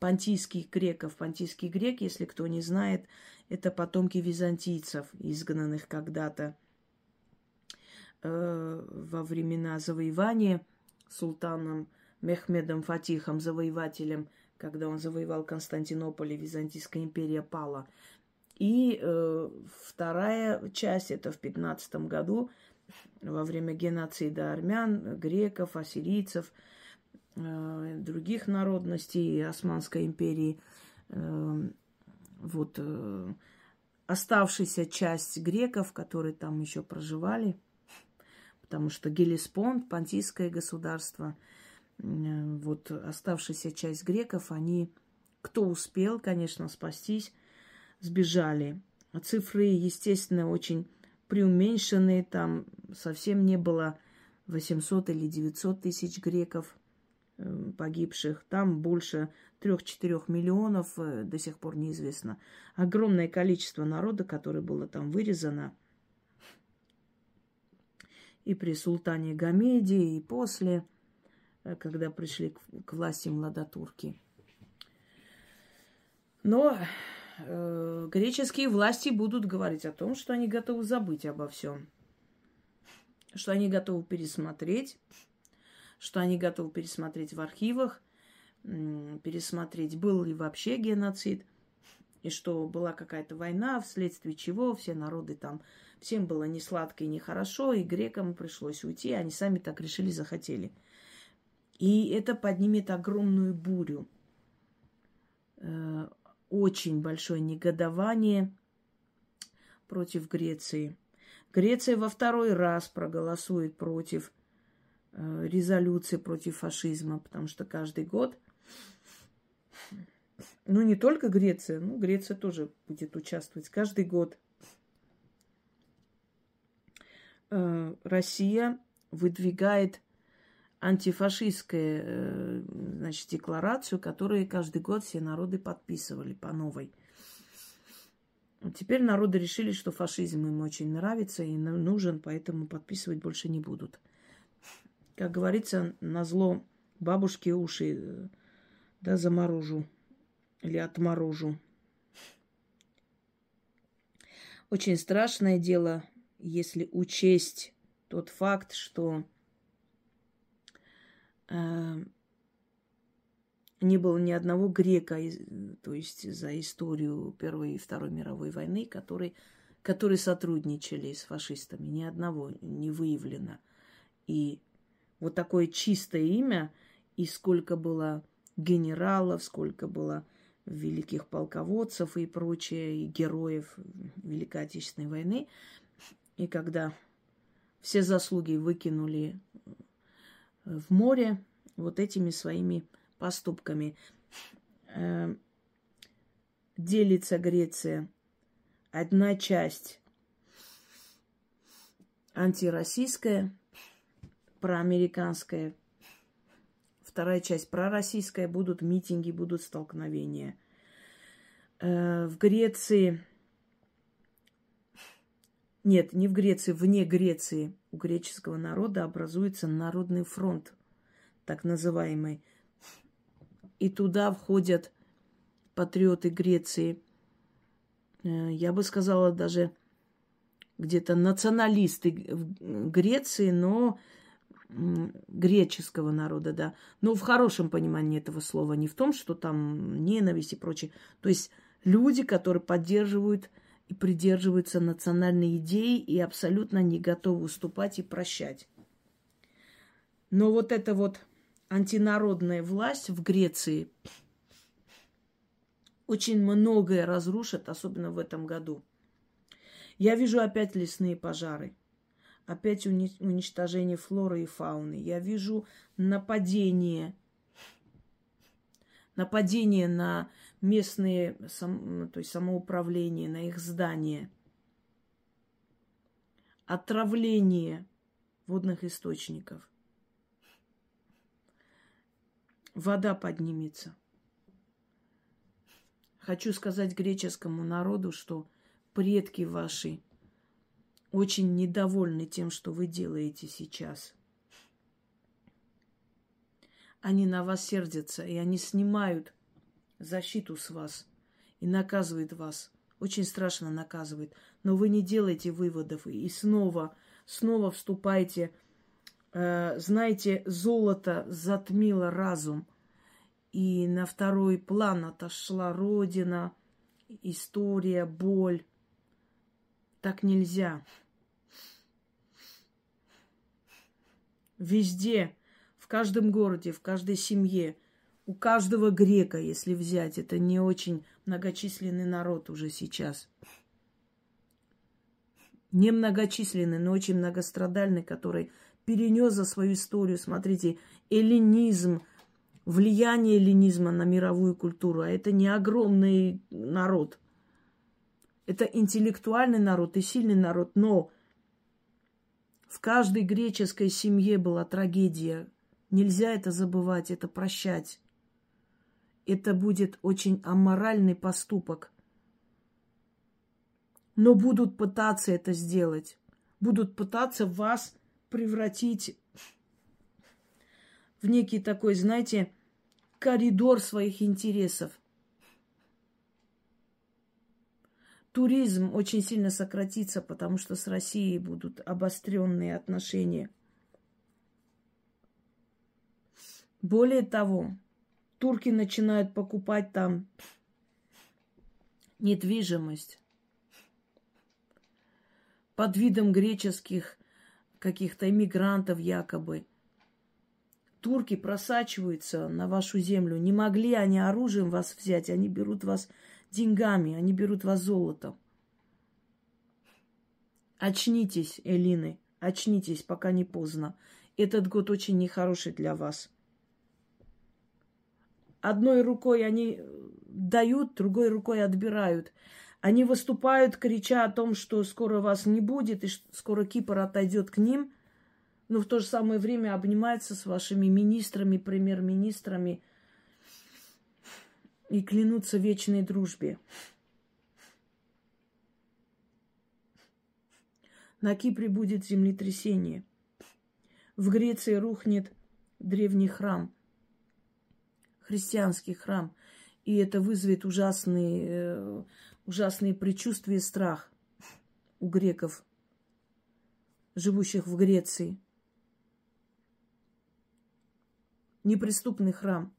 понтийских греков. Понтийский грек, если кто не знает, это потомки византийцев, изгнанных когда-то э, во времена завоевания султаном Мехмедом Фатихом, завоевателем когда он завоевал Константинополь, и Византийская империя пала. И э, вторая часть, это в 15 году, во время геноцида армян, греков, ассирийцев, э, других народностей Османской империи. Э, вот э, оставшаяся часть греков, которые там еще проживали, потому что Гелеспонд, Понтийское государство – вот оставшаяся часть греков, они, кто успел, конечно, спастись, сбежали. Цифры, естественно, очень преуменьшенные, там совсем не было 800 или 900 тысяч греков э, погибших. Там больше 3-4 миллионов э, до сих пор неизвестно. Огромное количество народа, которое было там вырезано и при султане Гамеде, и после – Э, когда пришли к, власти младотурки. Но э, греческие власти будут говорить о том, что они готовы забыть обо всем, что они готовы пересмотреть, что они готовы пересмотреть в архивах, пересмотреть, был ли вообще геноцид, и что была какая-то война, вследствие чего все народы там, всем было не сладко и не хорошо, и грекам пришлось уйти, они сами так решили, захотели – и это поднимет огромную бурю. Э, очень большое негодование против Греции. Греция во второй раз проголосует против э, резолюции против фашизма, потому что каждый год, ну не только Греция, ну Греция тоже будет участвовать, каждый год э, Россия выдвигает антифашистскую э, значит, декларацию, которую каждый год все народы подписывали по новой. Теперь народы решили, что фашизм им очень нравится и нужен, поэтому подписывать больше не будут. Как говорится, на зло бабушке уши э, да, заморожу или отморожу. Очень страшное дело, если учесть тот факт, что не было ни одного грека, то есть за историю Первой и Второй мировой войны, который, которые сотрудничали с фашистами. Ни одного не выявлено. И вот такое чистое имя, и сколько было генералов, сколько было великих полководцев и прочее, и героев Великой Отечественной войны. И когда все заслуги выкинули в море вот этими своими поступками. Э, делится Греция. Одна часть антироссийская, проамериканская, вторая часть пророссийская, будут митинги, будут столкновения. Э, в Греции, нет, не в Греции, вне Греции у греческого народа образуется народный фронт, так называемый – и туда входят патриоты Греции. Э, я бы сказала даже где-то националисты Греции, но греческого народа, да. Но в хорошем понимании этого слова, не в том, что там ненависть и прочее. То есть люди, которые поддерживают и придерживаются национальной идеи и абсолютно не готовы уступать и прощать. Но вот это вот антинародная власть в Греции очень многое разрушит, особенно в этом году. Я вижу опять лесные пожары, опять уничтожение флоры и фауны. Я вижу нападение, нападение на местные, то есть самоуправление, на их здания, отравление водных источников – вода поднимется. Хочу сказать греческому народу, что предки ваши очень недовольны тем, что вы делаете сейчас. Они на вас сердятся, и они снимают защиту с вас и наказывают вас. Очень страшно наказывают. Но вы не делаете выводов и снова, снова вступаете Э, знаете, золото затмило разум, и на второй план отошла родина, история, боль. Так нельзя. Везде, в каждом городе, в каждой семье, у каждого грека, если взять, это не очень многочисленный народ уже сейчас. Немногочисленный, но очень многострадальный, который перенес за свою историю, смотрите, эллинизм, влияние эллинизма на мировую культуру. А это не огромный народ. Это интеллектуальный народ и сильный народ, но в каждой греческой семье была трагедия. Нельзя это забывать, это прощать. Это будет очень аморальный поступок. Но будут пытаться это сделать. Будут пытаться вас превратить в некий такой, знаете, коридор своих интересов. Туризм очень сильно сократится, потому что с Россией будут обостренные отношения. Более того, турки начинают покупать там недвижимость под видом греческих каких-то иммигрантов якобы. Турки просачиваются на вашу землю. Не могли они оружием вас взять, они берут вас деньгами, они берут вас золотом. Очнитесь, Элины, очнитесь, пока не поздно. Этот год очень нехороший для вас. Одной рукой они дают, другой рукой отбирают. Они выступают, крича о том, что скоро вас не будет, и скоро Кипр отойдет к ним, но в то же самое время обнимаются с вашими министрами, премьер-министрами и клянутся вечной дружбе. На Кипре будет землетрясение. В Греции рухнет древний храм, христианский храм. И это вызовет ужасные, э, ужасные предчувствия и страх у греков, живущих в Греции. Неприступный храм.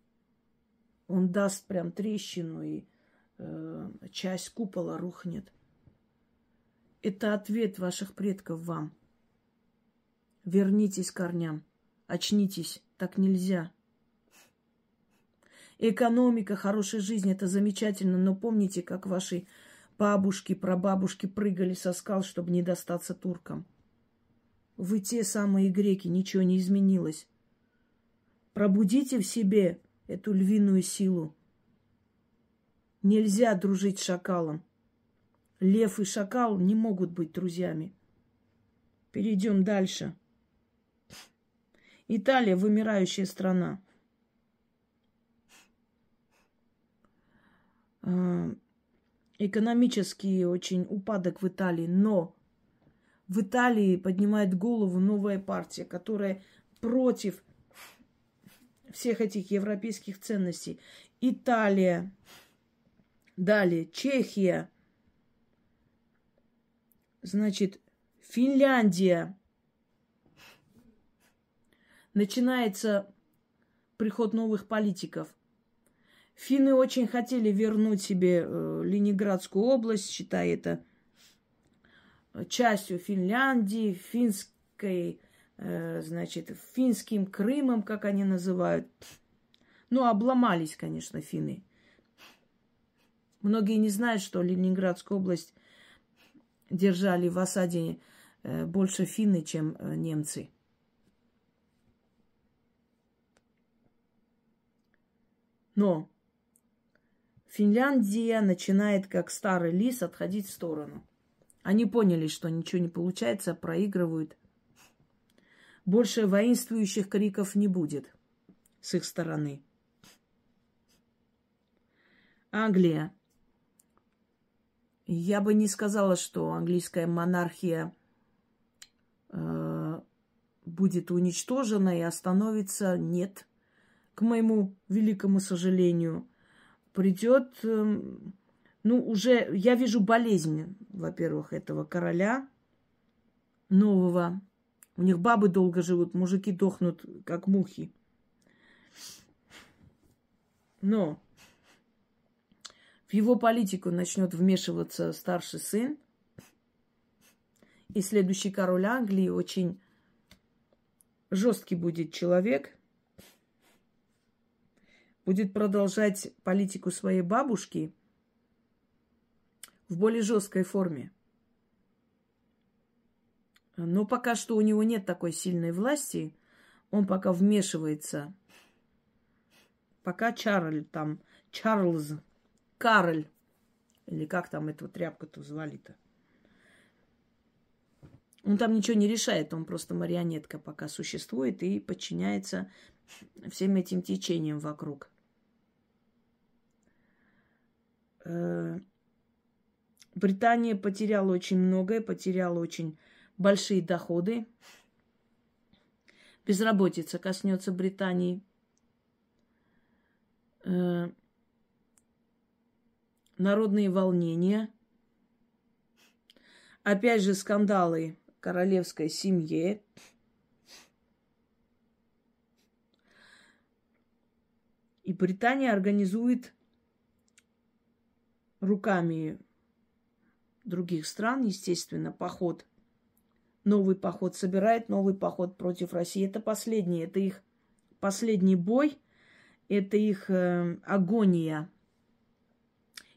Он даст прям трещину, и э, часть купола рухнет. Это ответ ваших предков вам. Вернитесь к корням. Очнитесь. Так нельзя. Экономика, хорошая жизнь – это замечательно, но помните, как ваши бабушки, прабабушки прыгали со скал, чтобы не достаться туркам. Вы те самые греки, ничего не изменилось. Пробудите в себе эту львиную силу. Нельзя дружить с шакалом. Лев и шакал не могут быть друзьями. Перейдем дальше. Италия – вымирающая страна. А, экономический очень упадок в Италии, но в Италии поднимает голову новая партия, которая против всех этих европейских ценностей. Италия, далее Чехия, значит, Финляндия. Начинается приход новых политиков. Финны очень хотели вернуть себе э, Ленинградскую область, считая это частью Финляндии, финской, э, значит, финским Крымом, как они называют. Ну, обломались, конечно, финны. Многие не знают, что Ленинградскую область держали в осаде э, больше финны, чем немцы. Но Финляндия начинает, как старый лис, отходить в сторону. Они поняли, что ничего не получается, проигрывают. Больше воинствующих криков не будет с их стороны. Англия. Я бы не сказала, что английская монархия э, будет уничтожена и остановится. Нет. К моему великому сожалению – придет, эм, ну, уже, я вижу болезнь, во-первых, этого короля нового. У них бабы долго живут, мужики дохнут, как мухи. Но в его политику начнет вмешиваться старший сын. И следующий король Англии очень жесткий будет человек – будет продолжать политику своей бабушки в более жесткой форме. Но пока что у него нет такой сильной власти, он пока вмешивается. Пока Чарль там, Чарльз, Карль, или как там эту тряпку-то звали-то. Он там ничего не решает, он просто марионетка пока существует и подчиняется всем этим течениям вокруг. Э, Британия потеряла очень многое, потеряла очень большие доходы. Безработица коснется Британии. Э, народные волнения. Опять же, скандалы королевской семье. И Британия организует руками других стран, естественно, поход, новый поход собирает, новый поход против России. Это последний, это их последний бой, это их э, агония.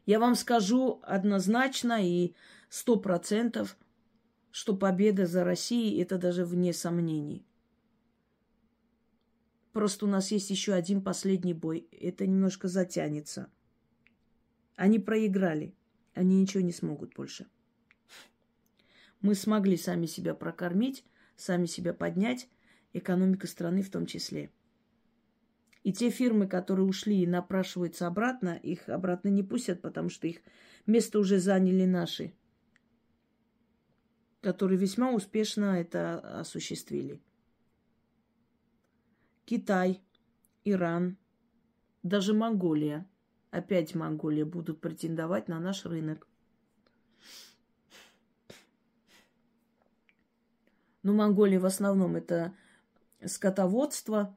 Я вам скажу однозначно и сто процентов, что победа за Россией это даже вне сомнений. Просто у нас есть еще один последний бой. Это немножко затянется. Они проиграли. Они ничего не смогут больше. Мы смогли сами себя прокормить, сами себя поднять, экономика страны в том числе. И те фирмы, которые ушли и напрашиваются обратно, их обратно не пустят, потому что их место уже заняли наши. которые весьма успешно это осуществили. Китай, Иран, даже Монголия, опять Монголия, будут претендовать на наш рынок. Но Монголия в основном это скотоводство.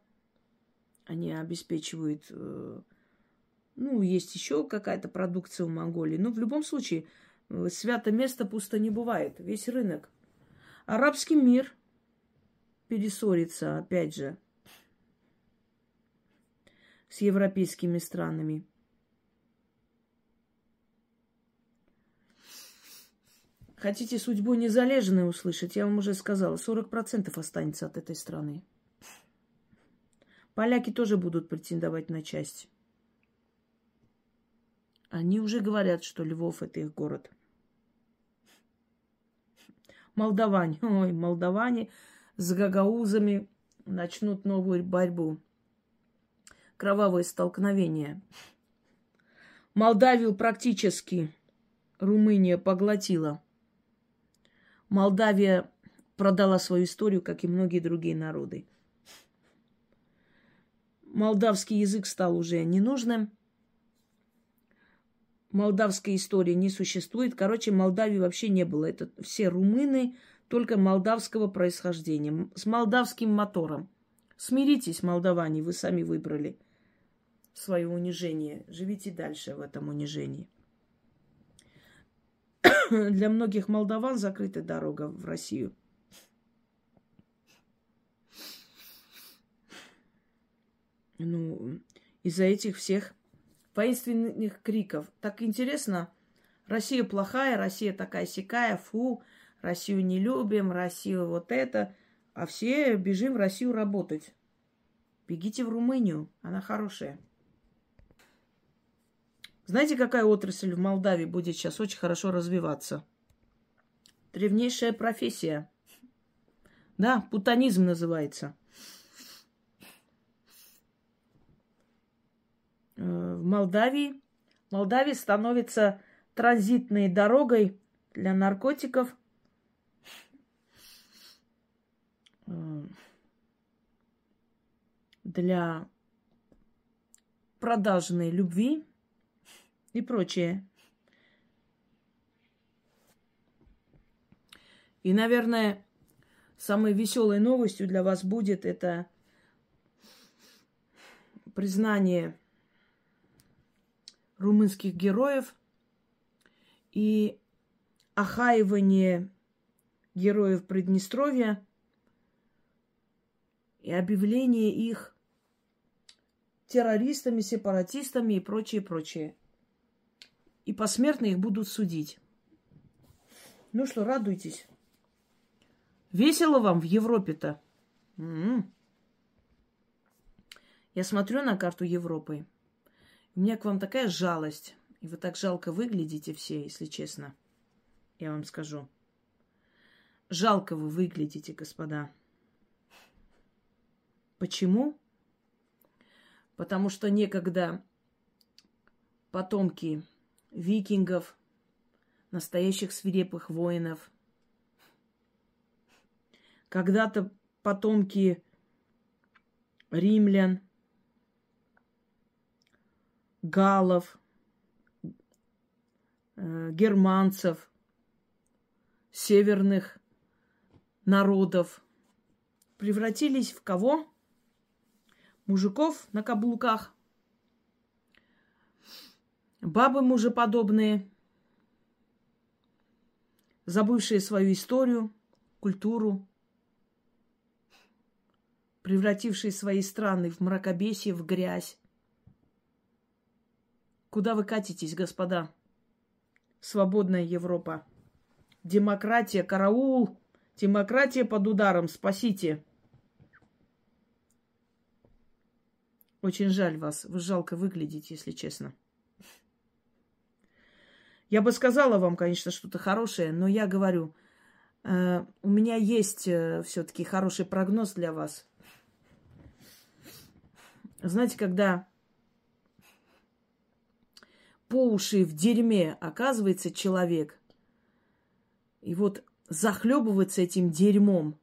Они обеспечивают, э, ну, есть еще какая-то продукция у Монголии. Но в любом случае, э, свято место пусто не бывает. Весь рынок. Арабский мир перессорится, опять же, с европейскими странами. Хотите судьбу незалежной услышать? Я вам уже сказала, 40% останется от этой страны. Поляки тоже будут претендовать на часть. Они уже говорят, что Львов это их город. Молдаване, ой, молдаване с гагаузами начнут новую борьбу. Кровавое столкновение. Молдавию практически Румыния поглотила. Молдавия продала свою историю, как и многие другие народы. Молдавский язык стал уже ненужным. Молдавской истории не существует. Короче, Молдавии вообще не было. Это все румыны, только молдавского происхождения. С молдавским мотором. Смиритесь, молдаване, вы сами выбрали свое унижение. Живите дальше в этом унижении. для многих молдаван закрыта дорога в Россию. Ну, из-за этих всех воинственных криков. Так интересно, Россия плохая, Россия такая сякая, фу, Россию не любим, Россию вот это. А все бежим в Россию работать. Бегите в Румынию, она хорошая. Знаете, какая отрасль в Молдавии будет сейчас очень хорошо развиваться? Древнейшая профессия. Да, путанизм называется. Э, в Молдавии. Молдавия становится транзитной дорогой для наркотиков. Э, для продажной любви и прочее. И, наверное, самой веселой новостью для вас будет это признание румынских героев и охаивание героев Приднестровья и объявление их террористами, сепаратистами и прочее, прочее и посмертно их будут судить. Ну что, радуйтесь. Весело вам в Европе-то? М-м. Я смотрю на карту Европы. У меня к вам такая жалость. И вы так жалко выглядите все, если честно. Я вам скажу. Жалко вы выглядите, господа. Почему? Потому что некогда потомки викингов, настоящих свирепых воинов. Когда-то потомки римлян, галов, э, германцев, северных народов превратились в кого? Мужиков на каблуках, Бабы мужеподобные, забывшие свою историю, культуру, превратившие свои страны в мракобесие, в грязь. Куда вы катитесь, господа? Свободная Европа. Демократия, караул! Демократия под ударом, спасите! Очень жаль вас. Вы жалко выглядите, если честно. Я бы сказала вам, конечно, что-то хорошее, но я говорю, э, у меня есть э, все-таки хороший прогноз для вас. Знаете, когда по уши в дерьме оказывается человек, и вот захлебываться этим дерьмом,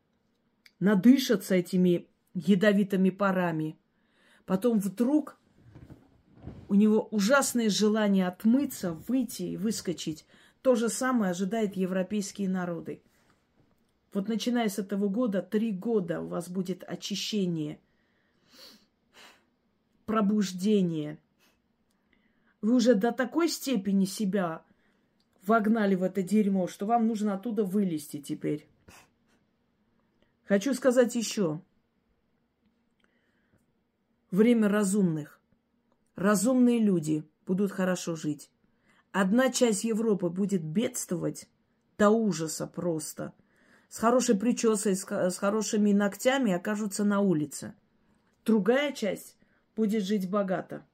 надышаться этими ядовитыми парами. Потом вдруг у него ужасное желание отмыться, выйти и выскочить. То же самое ожидает европейские народы. Вот начиная с этого года, три года у вас будет очищение, пробуждение. Вы уже до такой степени себя вогнали в это дерьмо, что вам нужно оттуда вылезти теперь. Хочу сказать еще. Время разумных. Разумные люди будут хорошо жить. Одна часть Европы будет бедствовать до ужаса просто. С хорошей причесой, с, с хорошими ногтями окажутся на улице. Другая часть будет жить богато.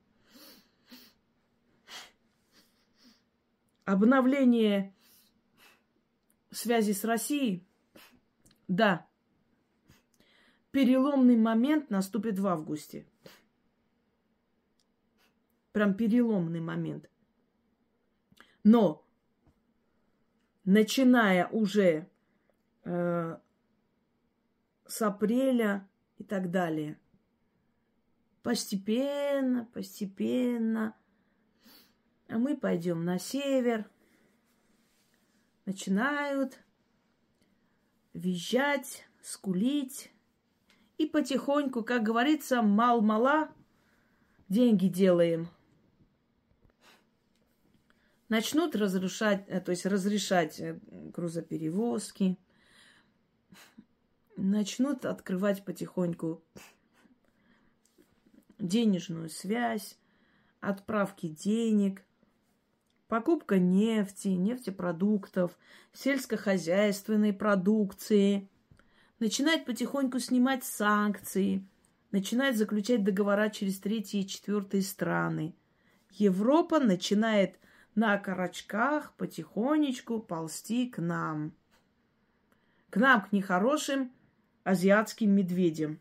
Обновление связи с Россией, да, переломный момент наступит в августе. Прям переломный момент. Но, начиная уже э, с апреля и так далее, постепенно, постепенно – а мы пойдем на север. Начинают визжать, скулить. И потихоньку, как говорится, мал-мала, деньги делаем. Начнут разрушать, э, то есть разрешать э, грузоперевозки. Начнут открывать потихоньку денежную связь, отправки денег. Покупка нефти, нефтепродуктов, сельскохозяйственной продукции. Начинает потихоньку снимать санкции. Начинает заключать договора через третьи и четвертые страны. Европа начинает на карачках потихонечку ползти к нам. К нам, к нехорошим азиатским медведям.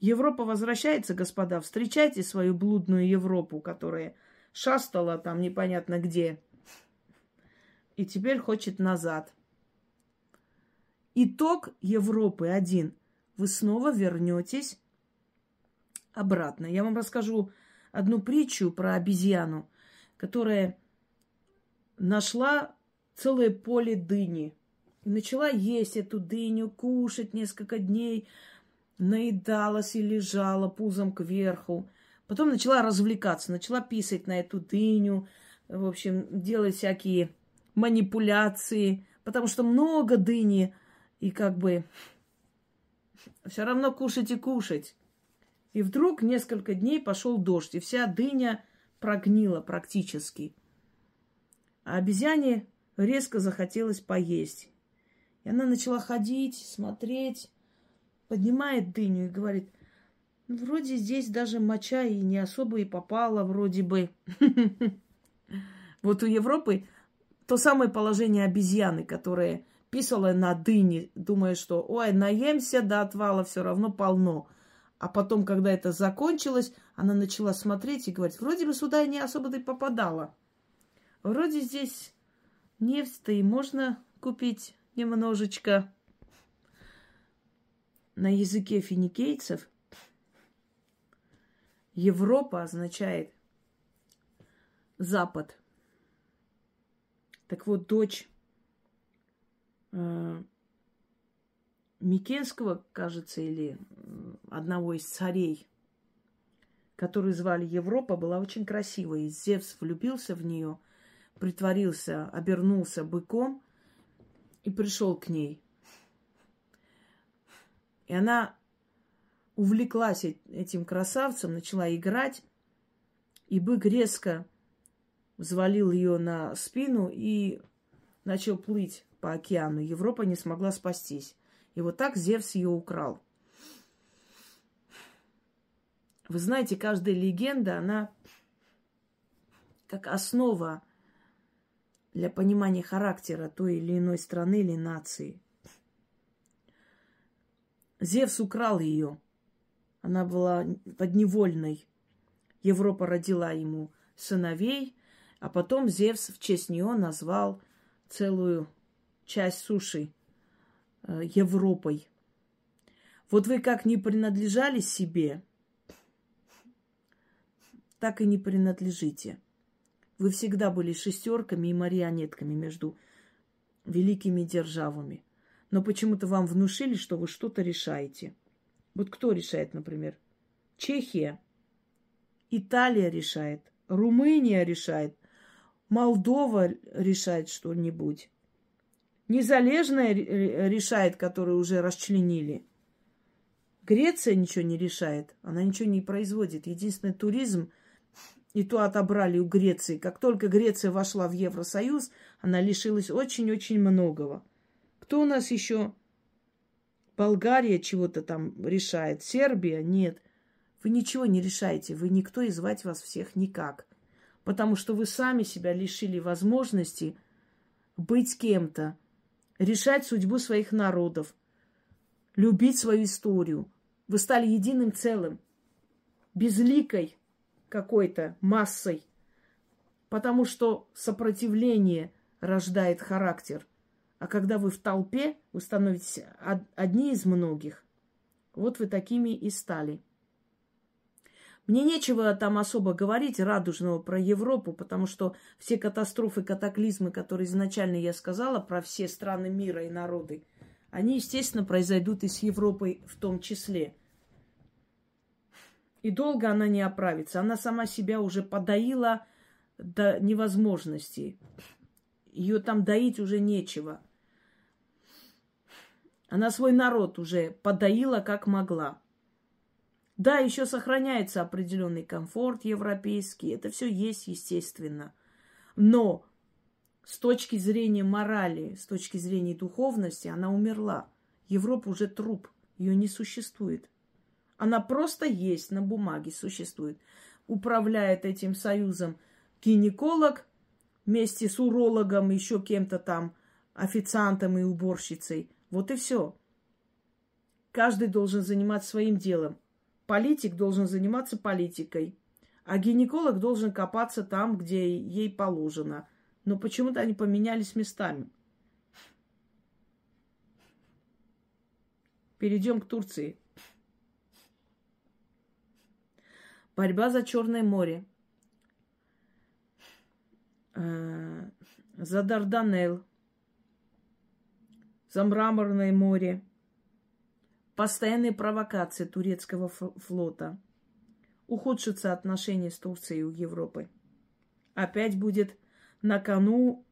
Европа возвращается, господа. Встречайте свою блудную Европу, которая шастала там непонятно где. И теперь хочет назад. Итог Европы один. Вы снова вернетесь обратно. Я вам расскажу одну притчу про обезьяну, которая нашла целое поле дыни. И начала есть эту дыню, кушать несколько дней – наедалась и лежала пузом кверху. Потом начала развлекаться, начала писать на эту дыню, в общем, делать всякие манипуляции, потому что много дыни, и как бы все равно кушать и кушать. И вдруг несколько дней пошел дождь, и вся дыня прогнила практически. А обезьяне резко захотелось поесть. И она начала ходить, смотреть, поднимает дыню и говорит, «Ну, вроде здесь даже моча и не особо и попала, вроде бы. Вот у Европы то самое положение обезьяны, которая писала на дыне, думая, что ой, наемся до отвала, все равно полно. А потом, когда это закончилось, она начала смотреть и говорить, вроде бы сюда и не особо-то и попадала. Вроде здесь нефть-то и можно купить немножечко на языке финикийцев Европа означает Запад. Так вот, дочь э, Микенского, кажется, или одного из царей, который звали Европа, была очень красивой. Зевс влюбился в нее, притворился, обернулся быком и пришел к ней. И она увлеклась этим красавцем, начала играть, и бык резко взвалил ее на спину и начал плыть по океану. Европа не смогла спастись. И вот так Зевс ее украл. Вы знаете, каждая легенда, она как основа для понимания характера той или иной страны или нации. Зевс украл ее. Она была подневольной. Европа родила ему сыновей, А потом Зевс в честь нее назвал целую часть суши Европой. Вот вы как не принадлежали себе, так и не принадлежите. Вы всегда были шестерками и марионетками между великими державами. Но почему-то вам внушили, что вы что-то решаете. Вот кто решает, например? Чехия, Италия решает, Румыния решает, Молдова решает что-нибудь. Незалежная решает, которую уже расчленили. Греция ничего не решает, она ничего не производит. Единственный туризм, и то отобрали у Греции. Как только Греция вошла в Евросоюз, она лишилась очень-очень многого. Кто у нас еще? Болгария чего-то там решает, Сербия нет. Вы ничего не решаете, вы никто и звать вас всех никак. Потому что вы сами себя лишили возможности быть кем-то, решать судьбу своих народов, любить свою историю. Вы стали единым целым, безликой какой-то массой, потому что сопротивление рождает характер. А когда вы в толпе, вы становитесь одни из многих. Вот вы такими и стали. Мне нечего там особо говорить радужного про Европу, потому что все катастрофы, катаклизмы, которые изначально я сказала про все страны мира и народы, они, естественно, произойдут и с Европой в том числе. И долго она не оправится. Она сама себя уже подоила до невозможности. Ее там доить уже нечего. Она свой народ уже подоила как могла. Да, еще сохраняется определенный комфорт европейский. Это все есть, естественно. Но с точки зрения морали, с точки зрения духовности, она умерла. Европа уже труп. Ее не существует. Она просто есть на бумаге, существует. Управляет этим союзом гинеколог вместе с урологом, еще кем-то там, официантом и уборщицей – вот и все. Каждый должен заниматься своим делом. Политик должен заниматься политикой. А гинеколог должен копаться там, где ей положено. Но почему-то они поменялись местами. Перейдем к Турции. Борьба за Черное море. Э, за Дарданелл за Мраморное море, постоянные провокации турецкого флота, ухудшатся отношения с Турцией у Европы. Опять будет на кону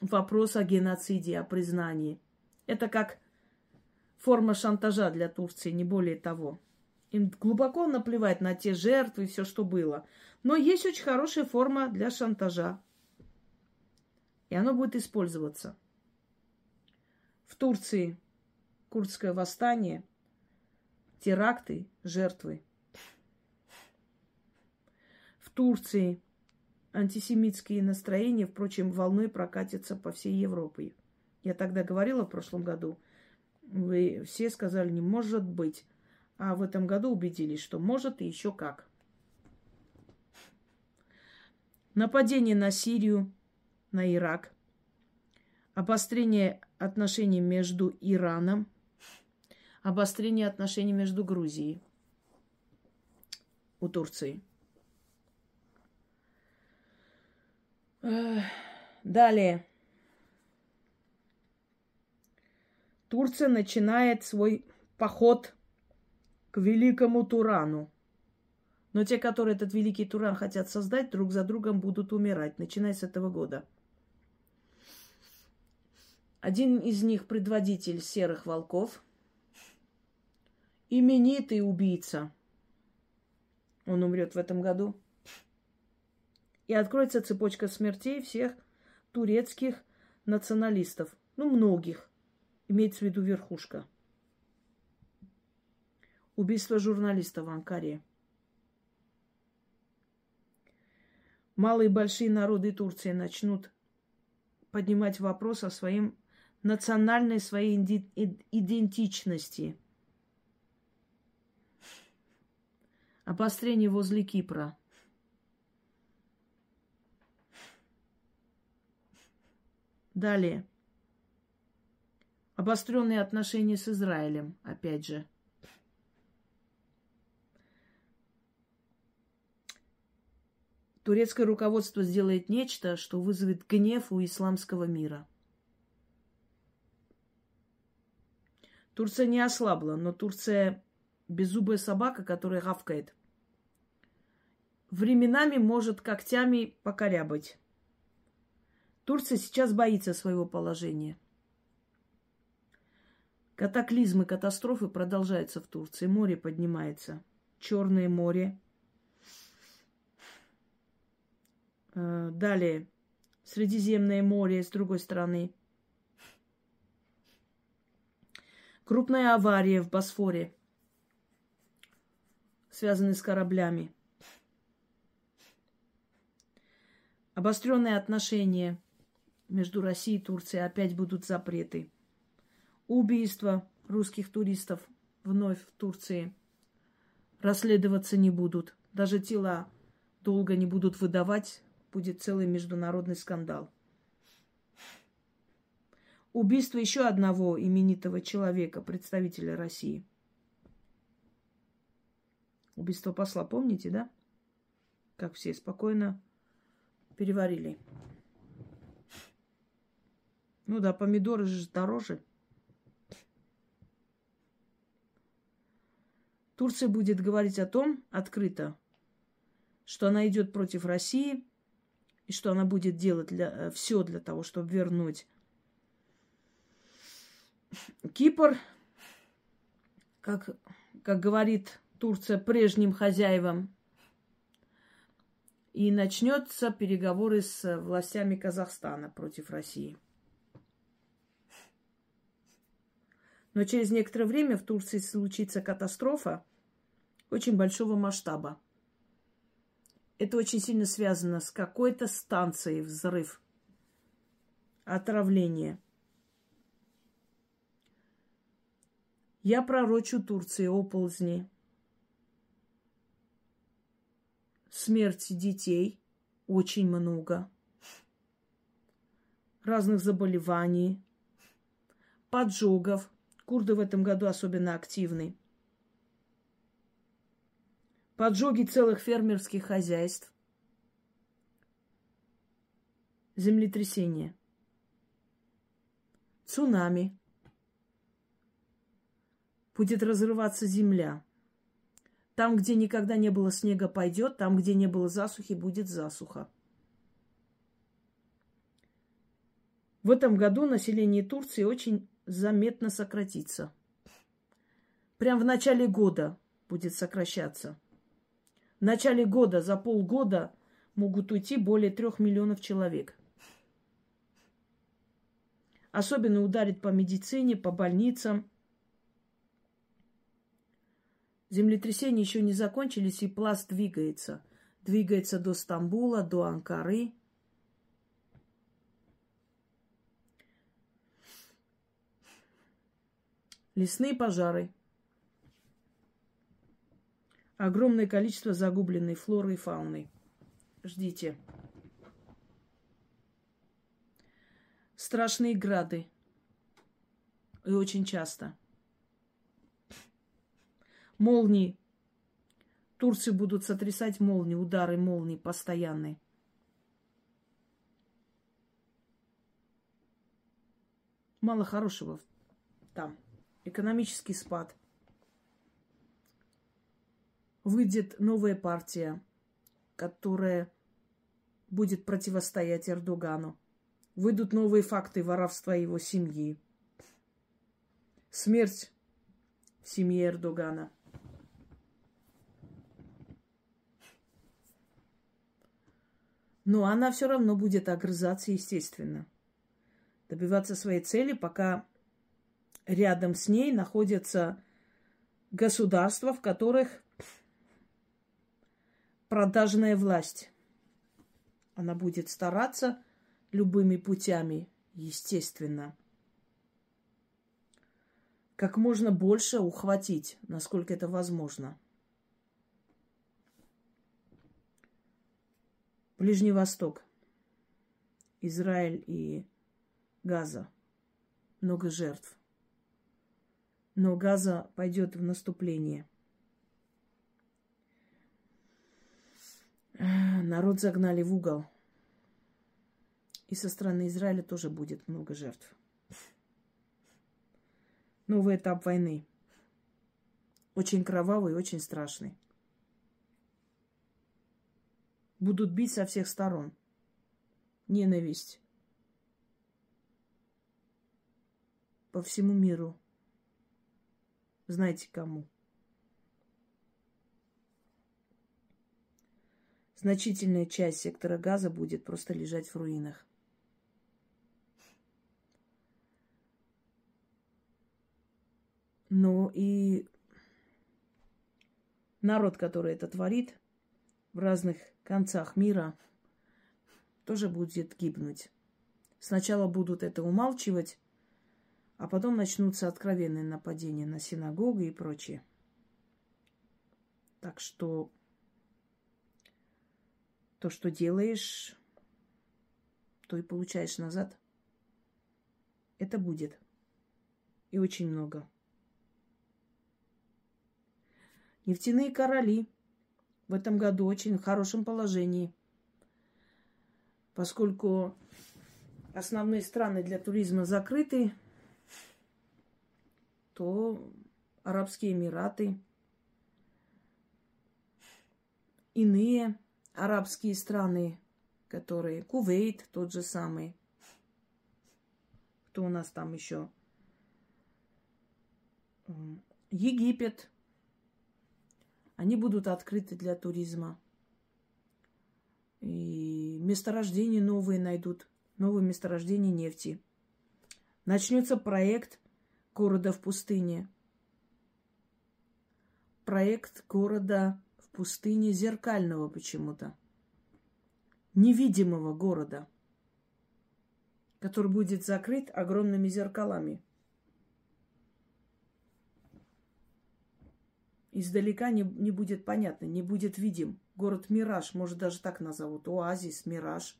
вопрос о геноциде, о признании. Это как форма шантажа для Турции, не более того. Им глубоко наплевать на те жертвы и все, что было. Но есть очень хорошая форма для шантажа. И оно будет использоваться – в Турции курдское восстание, теракты, жертвы. В Турции антисемитские настроения, впрочем, волной прокатятся по всей Европе. Я тогда говорила в прошлом году, вы все сказали, не может быть. А в этом году убедились, что может и еще как. Нападение на Сирию, на Ирак, обострение отношений между Ираном, обострение отношений между Грузией у Турции. Далее. Турция начинает свой поход к великому Турану. Но те, которые этот великий Туран хотят создать, друг за другом будут умирать, начиная с этого года – один из них предводитель серых волков, именитый убийца. Он умрет в этом году. И откроется цепочка смертей всех турецких националистов. Ну, многих. Имеется в виду верхушка. Убийство журналиста в Анкаре. Малые и большие народы Турции начнут поднимать вопрос о своем национальной своей идентичности. Обострение возле Кипра. Далее. Обостренные отношения с Израилем, опять же. Турецкое руководство сделает нечто, что вызовет гнев у исламского мира. Турция не ослабла, но Турция беззубая собака, которая гавкает. Временами может когтями покорябать. Турция сейчас боится своего положения. Катаклизмы, катастрофы продолжаются в Турции. Море поднимается. Черное море. Э, далее. Средиземное море с другой стороны. Крупная авария в Босфоре, связанная с кораблями. Обостренные отношения между Россией и Турцией опять будут запреты. Убийства русских туристов вновь в Турции расследоваться не будут. Даже тела долго не будут выдавать. Будет целый международный скандал. Убийство еще одного именитого человека, представителя России. Убийство посла, помните, да? Как все спокойно переварили. Ну да, помидоры же дороже. Турция будет говорить о том открыто, что она идет против России и что она будет делать для, э, все для того, чтобы вернуть Кипр, как, как говорит Турция, прежним хозяевам. И начнется переговоры с властями Казахстана против России. Но через некоторое время в Турции случится катастрофа очень большого масштаба. Это очень сильно связано с какой-то станцией взрыв, отравление. Я пророчу Турции оползни, смерти детей очень много, разных заболеваний, поджогов – Курды в этом году особенно активны. Поджоги целых фермерских хозяйств. Землетрясение. Цунами. Будет разрываться земля. Там, где никогда не было снега, пойдет. Там, где не было засухи, будет засуха. В этом году население Турции очень заметно сократится. Прям в начале года будет сокращаться. В начале года, за полгода могут уйти более трех миллионов человек. Особенно ударит по медицине, по больницам. Землетрясения еще не закончились, и пласт двигается. Двигается до Стамбула, до Анкары – Лесные пожары. Огромное количество загубленной флоры и фауны. Ждите. Страшные грады. И очень часто. Молнии. Турции будут сотрясать молнии, удары молний постоянные. Мало хорошего там экономический спад. Выйдет новая партия, которая будет противостоять Эрдогану. Выйдут новые факты воровства его семьи. Смерть в семье Эрдогана. Но она все равно будет огрызаться, естественно. Добиваться своей цели, пока рядом с ней находятся государства, в которых продажная власть. Она будет стараться любыми путями, естественно, как можно больше ухватить, насколько это возможно. Ближний Восток, Израиль и газа, много жертв. Но газа пойдет в наступление. Народ загнали в угол. И со стороны Израиля тоже будет много жертв. Новый этап войны. Очень кровавый, очень страшный. Будут бить со всех сторон. Ненависть. По всему миру. Знаете кому? Значительная часть сектора газа будет просто лежать в руинах. Но и народ, который это творит в разных концах мира, тоже будет гибнуть. Сначала будут это умалчивать, а потом начнутся откровенные нападения на синагогу и прочее. Так что то, что делаешь, то и получаешь назад. Это будет. И очень много. Нефтяные короли в этом году очень в хорошем положении, поскольку основные страны для туризма закрыты, то Арабские Эмираты, иные арабские страны, которые Кувейт тот же самый. Кто у нас там еще? Египет, они будут открыты для туризма. И месторождения новые найдут, новые месторождения нефти. Начнется проект города в пустыне. Проект города в пустыне зеркального почему-то. Невидимого города, который будет закрыт огромными зеркалами – издалека не, не будет понятно, не будет видим. Город Мираж, может даже так назовут. Оазис, Мираж.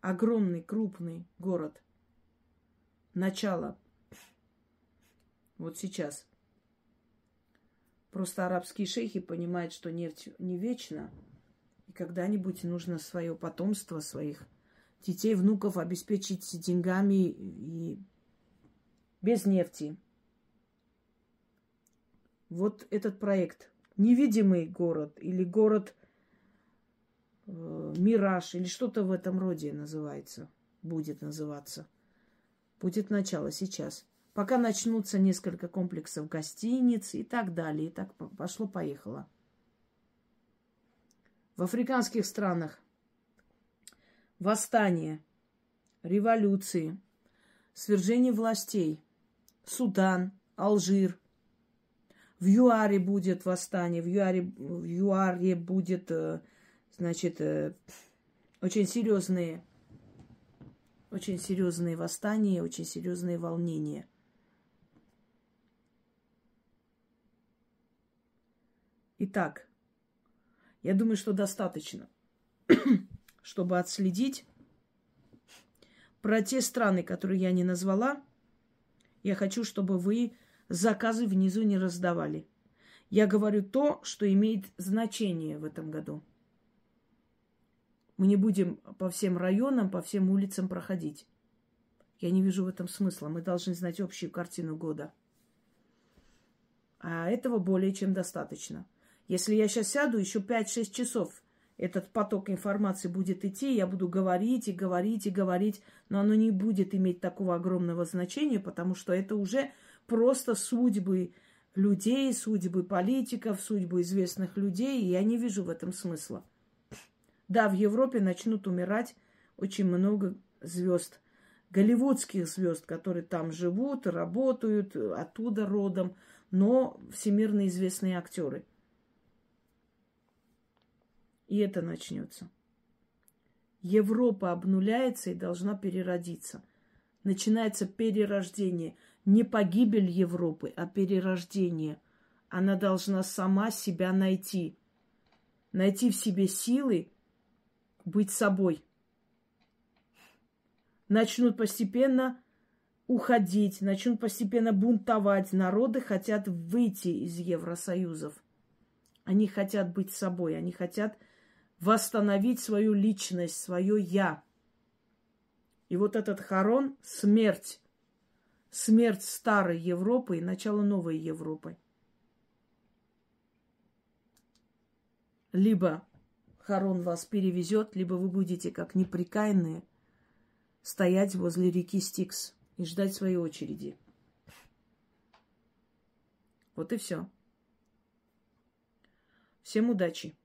Огромный, крупный город. Начало. Вот сейчас. Просто арабские шейхи понимают, что нефть не вечна. И когда-нибудь нужно свое потомство, своих детей, внуков обеспечить деньгами и без нефти. Вот этот проект «Невидимый город» или «Город э, Мираж» или что-то в этом роде называется, будет называться. Будет начало сейчас. Пока начнутся несколько комплексов гостиниц и так далее. И так пошло-поехало. В африканских странах восстание, революции, свержение властей, Судан, Алжир – в ЮАРе будет восстание, в ЮАРе, в ЮАРе будет, э, значит, э, очень серьезные, очень серьезные восстания, очень серьезные волнения. Итак, я думаю, что достаточно, чтобы отследить про те страны, которые я не назвала. Я хочу, чтобы вы заказы внизу не раздавали. Я говорю то, что имеет значение в этом году. Мы не будем по всем районам, по всем улицам проходить. Я не вижу в этом смысла. Мы должны знать общую картину года. А этого более чем достаточно. Если я сейчас сяду, еще 5-6 часов этот поток информации будет идти, я буду говорить и говорить и говорить, но оно не будет иметь такого огромного значения, потому что это уже просто судьбы людей, судьбы политиков, судьбы известных людей, и я не вижу в этом смысла. Да, в Европе начнут умирать очень много звезд, голливудских звезд, которые там живут, работают, оттуда родом, но всемирно известные актеры. И это начнется. Европа обнуляется и должна переродиться. Начинается перерождение – не погибель Европы, а перерождение. Она должна сама себя найти. Найти в себе силы быть собой. начнут постепенно уходить, начнут постепенно бунтовать. Народы хотят выйти из Евросоюзов. Они хотят быть собой, они хотят восстановить свою личность, свое я. И вот этот хорон – смерть. Смерть старой Европы и начало новой Европы. Либо Харон вас перевезет, либо вы будете, как неприкаянные, стоять возле реки Стикс и ждать своей очереди. Вот и все. Всем удачи!